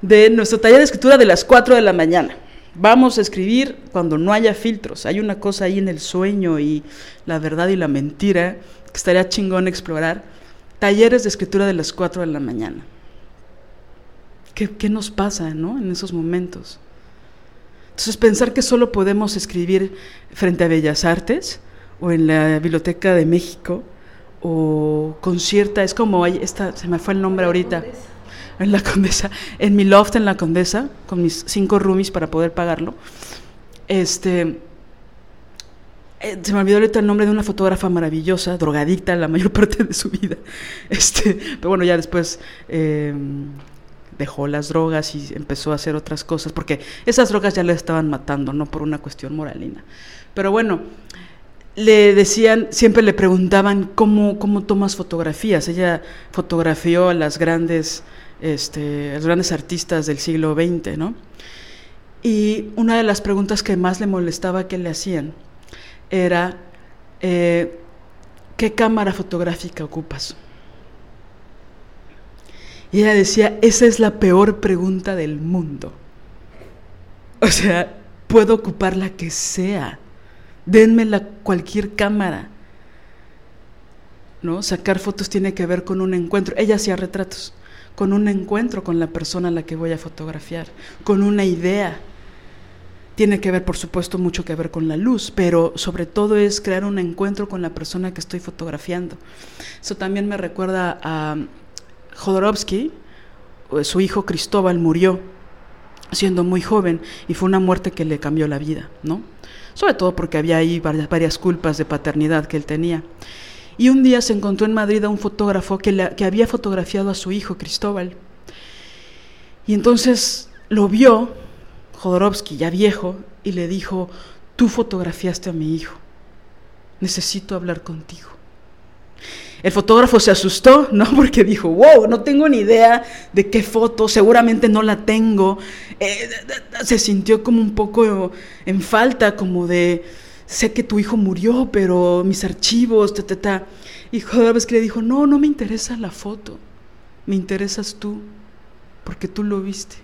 De nuestro taller de escritura de las 4 de la mañana. Vamos a escribir cuando no haya filtros. Hay una cosa ahí en el sueño y la verdad y la mentira que estaría chingón explorar. Talleres de escritura de las 4 de la mañana. ¿Qué, qué nos pasa ¿no? en esos momentos? Entonces pensar que solo podemos escribir frente a Bellas Artes o en la Biblioteca de México o con cierta, es como, esta, se me fue el nombre ahorita en la Condesa, en mi loft en la Condesa, con mis cinco roomies para poder pagarlo. Este, eh, se me olvidó ahorita el nombre de una fotógrafa maravillosa, drogadicta la mayor parte de su vida. Este, pero bueno, ya después em, dejó las drogas y empezó a hacer otras cosas, porque esas drogas ya le estaban matando, no por una cuestión moralina. Pero bueno, le decían, siempre le preguntaban cómo, cómo tomas fotografías. Ella fotografió a las grandes este, los grandes artistas del siglo XX, ¿no? Y una de las preguntas que más le molestaba que le hacían era, eh, ¿qué cámara fotográfica ocupas? Y ella decía, esa es la peor pregunta del mundo. O sea, puedo ocupar la que sea. Denme la cualquier cámara. ¿No? Sacar fotos tiene que ver con un encuentro. Ella hacía retratos, con un encuentro con la persona a la que voy a fotografiar, con una idea. Tiene que ver, por supuesto, mucho que ver con la luz, pero sobre todo es crear un encuentro con la persona que estoy fotografiando. Eso también me recuerda a Jodorowsky, su hijo Cristóbal murió siendo muy joven y fue una muerte que le cambió la vida, ¿no? Sobre todo porque había ahí varias, culpas de paternidad que él tenía. Y un día se encontró en Madrid a un fotógrafo que, que había fotografiado a su hijo Cristóbal. Y entonces lo vio, Jodorowsky, ya viejo, y le dijo, tú fotografiaste a mi hijo, necesito hablar contigo. El fotógrafo se asustó, ¿no? Porque dijo, wow, no tengo ni idea de qué foto, seguramente no la tengo. Eh, se sintió como un poco en falta, como de, sé que tu hijo murió, pero mis archivos, ta, ta, ta. Y que le dijo, no, no me interesa la foto, me interesas tú, porque tú lo viste.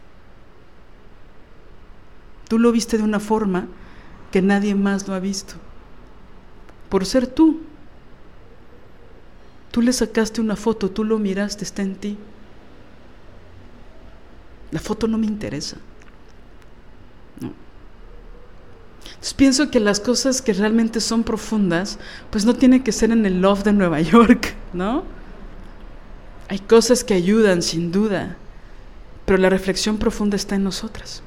Tú lo viste de una forma que nadie más lo ha visto, por ser tú. Tú le sacaste una foto, tú lo miraste, está en ti. La foto no me interesa. No. Entonces pienso que las cosas que realmente son profundas, pues no tienen que ser en el love de Nueva York, ¿no? Hay cosas que ayudan, sin duda, pero la reflexión profunda está en nosotras.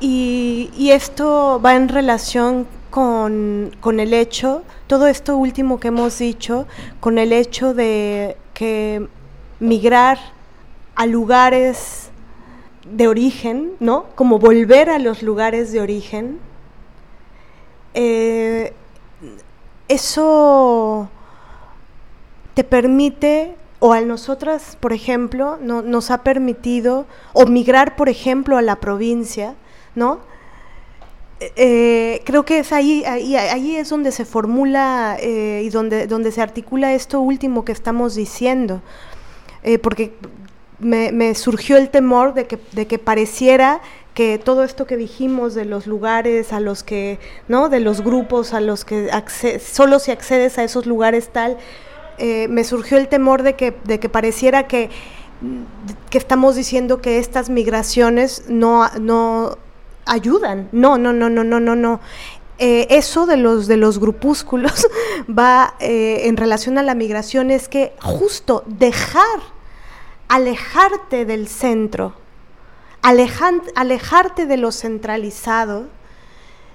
Y, y esto va en relación con, el hecho, todo esto último que hemos dicho, con el hecho de que migrar a lugares de origen, ¿no? Como volver a los lugares de origen, eh, eso te permite, o a nosotras, por ejemplo, no, nos ha permitido, o migrar, por ejemplo, a la provincia, ¿no? Eh, creo que es ahí, ahí, es donde se formula eh, y donde, donde se articula esto último que estamos diciendo. Eh, porque me, surgió el temor de que, de que pareciera que todo esto que dijimos de los lugares a los que, ¿no? De los grupos a los que solo si accedes a esos lugares tal, me surgió el temor de que, de que pareciera que, que estamos diciendo que estas migraciones no, no ayudan. No, no, no, no, no, no, no. Eh, eso de los, de los grupúsculos va eh, en relación a la migración es que justo dejar, alejarte del centro, alejarte de lo centralizado,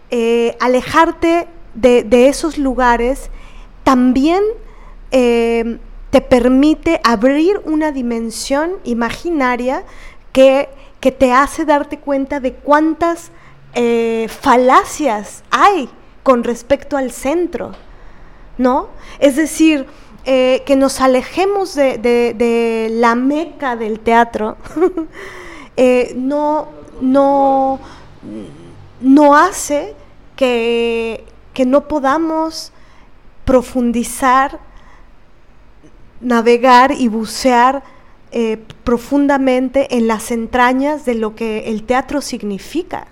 eh, alejarte de, de, esos lugares, también te permite abrir una dimensión imaginaria que que te hace darte cuenta de cuántas eh, falacias hay con respecto al centro, ¿no? Es decir, eh, que nos alejemos de, la meca del teatro, eh, no, no, no hace que, que no podamos profundizar, navegar y bucear eh, profundamente en las entrañas de lo que el teatro significa.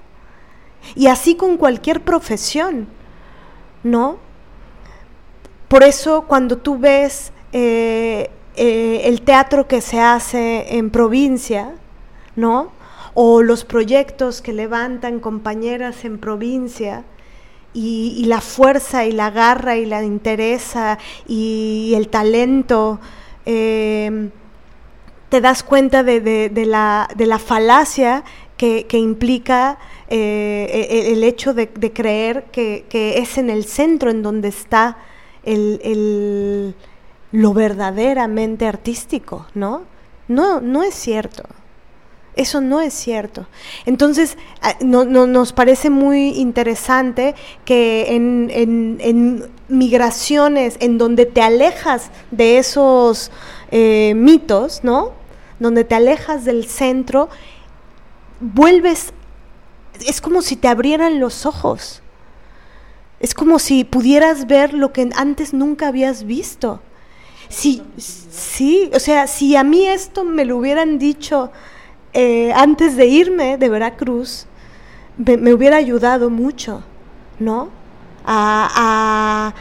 Y así con cualquier profesión, ¿no? Por eso cuando tú ves eh, eh, el teatro que se hace en provincia, ¿no? O los proyectos que levantan compañeras en provincia, y, la fuerza y la garra y la interesa y, el talento te das cuenta de, la, de la, falacia que, implica eh, e, el, hecho de, creer que, es en el centro en donde está el, lo verdaderamente artístico, ¿no? No, no es cierto. Eso no es cierto. Entonces, no, nos parece muy interesante que en, en, migraciones en donde te alejas de esos eh, mitos, ¿no? Donde te alejas del centro, vuelves, es como si te abrieran los ojos. Es como si pudieras ver lo que antes nunca habías visto. Sí, sí, o sea, si a mí esto me lo hubieran dicho eh, antes de irme de Veracruz, me, hubiera ayudado mucho, ¿no? A,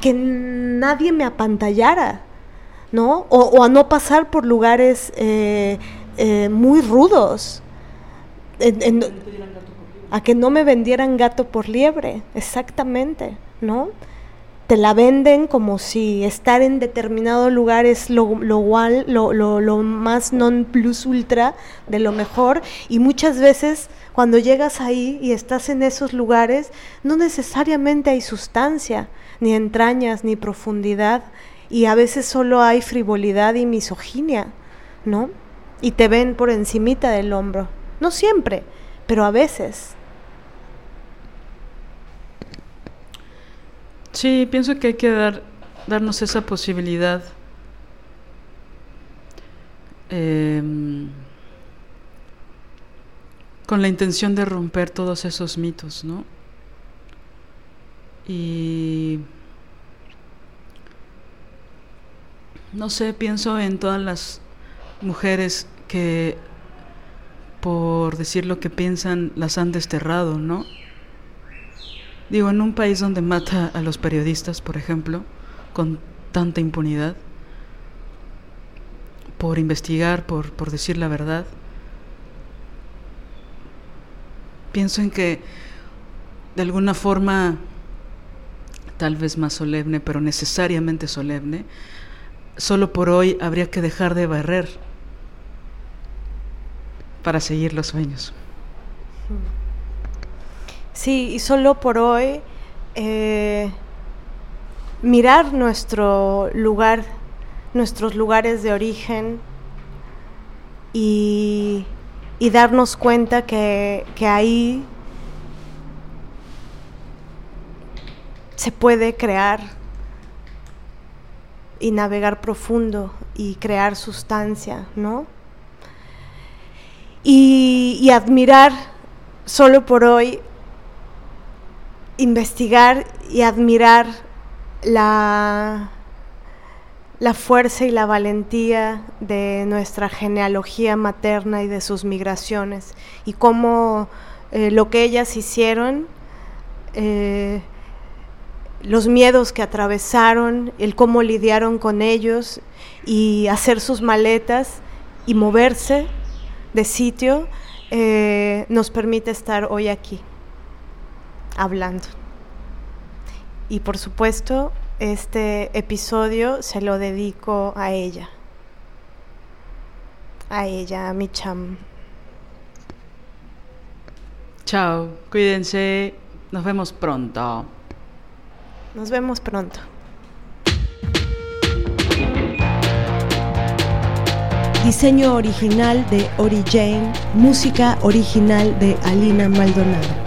que nadie me apantallara, O, a no pasar por lugares eh, eh, muy rudos. a que no me vendieran gato por liebre, exactamente, ¿no? te la venden como si estar en determinado lugar es lo, lo, lo, más non plus ultra de lo mejor y muchas veces cuando llegas ahí y estás en esos lugares no necesariamente hay sustancia, ni entrañas, ni profundidad y a veces solo hay frivolidad y misoginia, ¿no? Y te ven por encimita del hombro, no siempre, pero a veces. Sí, pienso que hay que dar, darnos esa posibilidad. Em, con la intención de romper todos esos mitos, ¿no? Y no sé, pienso en todas las mujeres que por decir lo que piensan las han desterrado, ¿no? Digo, en un país donde mata a los periodistas, por ejemplo, con tanta impunidad, por investigar, por, por decir la verdad, pienso en que de alguna forma, tal vez más solemne, pero necesariamente solemne, solo por hoy habría que dejar de barrer para seguir los sueños. Sí, y solo por hoy eh, mirar nuestro lugar, nuestros lugares de origen y, darnos cuenta que, que ahí se puede crear y navegar profundo y crear sustancia, ¿no? Y, admirar solo por hoy investigar y admirar la, la fuerza y la valentía de nuestra genealogía materna y de sus migraciones y cómo eh, lo que ellas hicieron, eh, los miedos que atravesaron, el cómo lidiaron con ellos y hacer sus maletas y moverse de sitio, eh, nos permite estar hoy aquí hablando. Y por supuesto, este episodio se lo dedico a ella. A ella, a mi cham. Chao, cuídense. Nos vemos pronto. Nos vemos pronto. Diseño original de Ori Jane, música original de Alina Maldonado.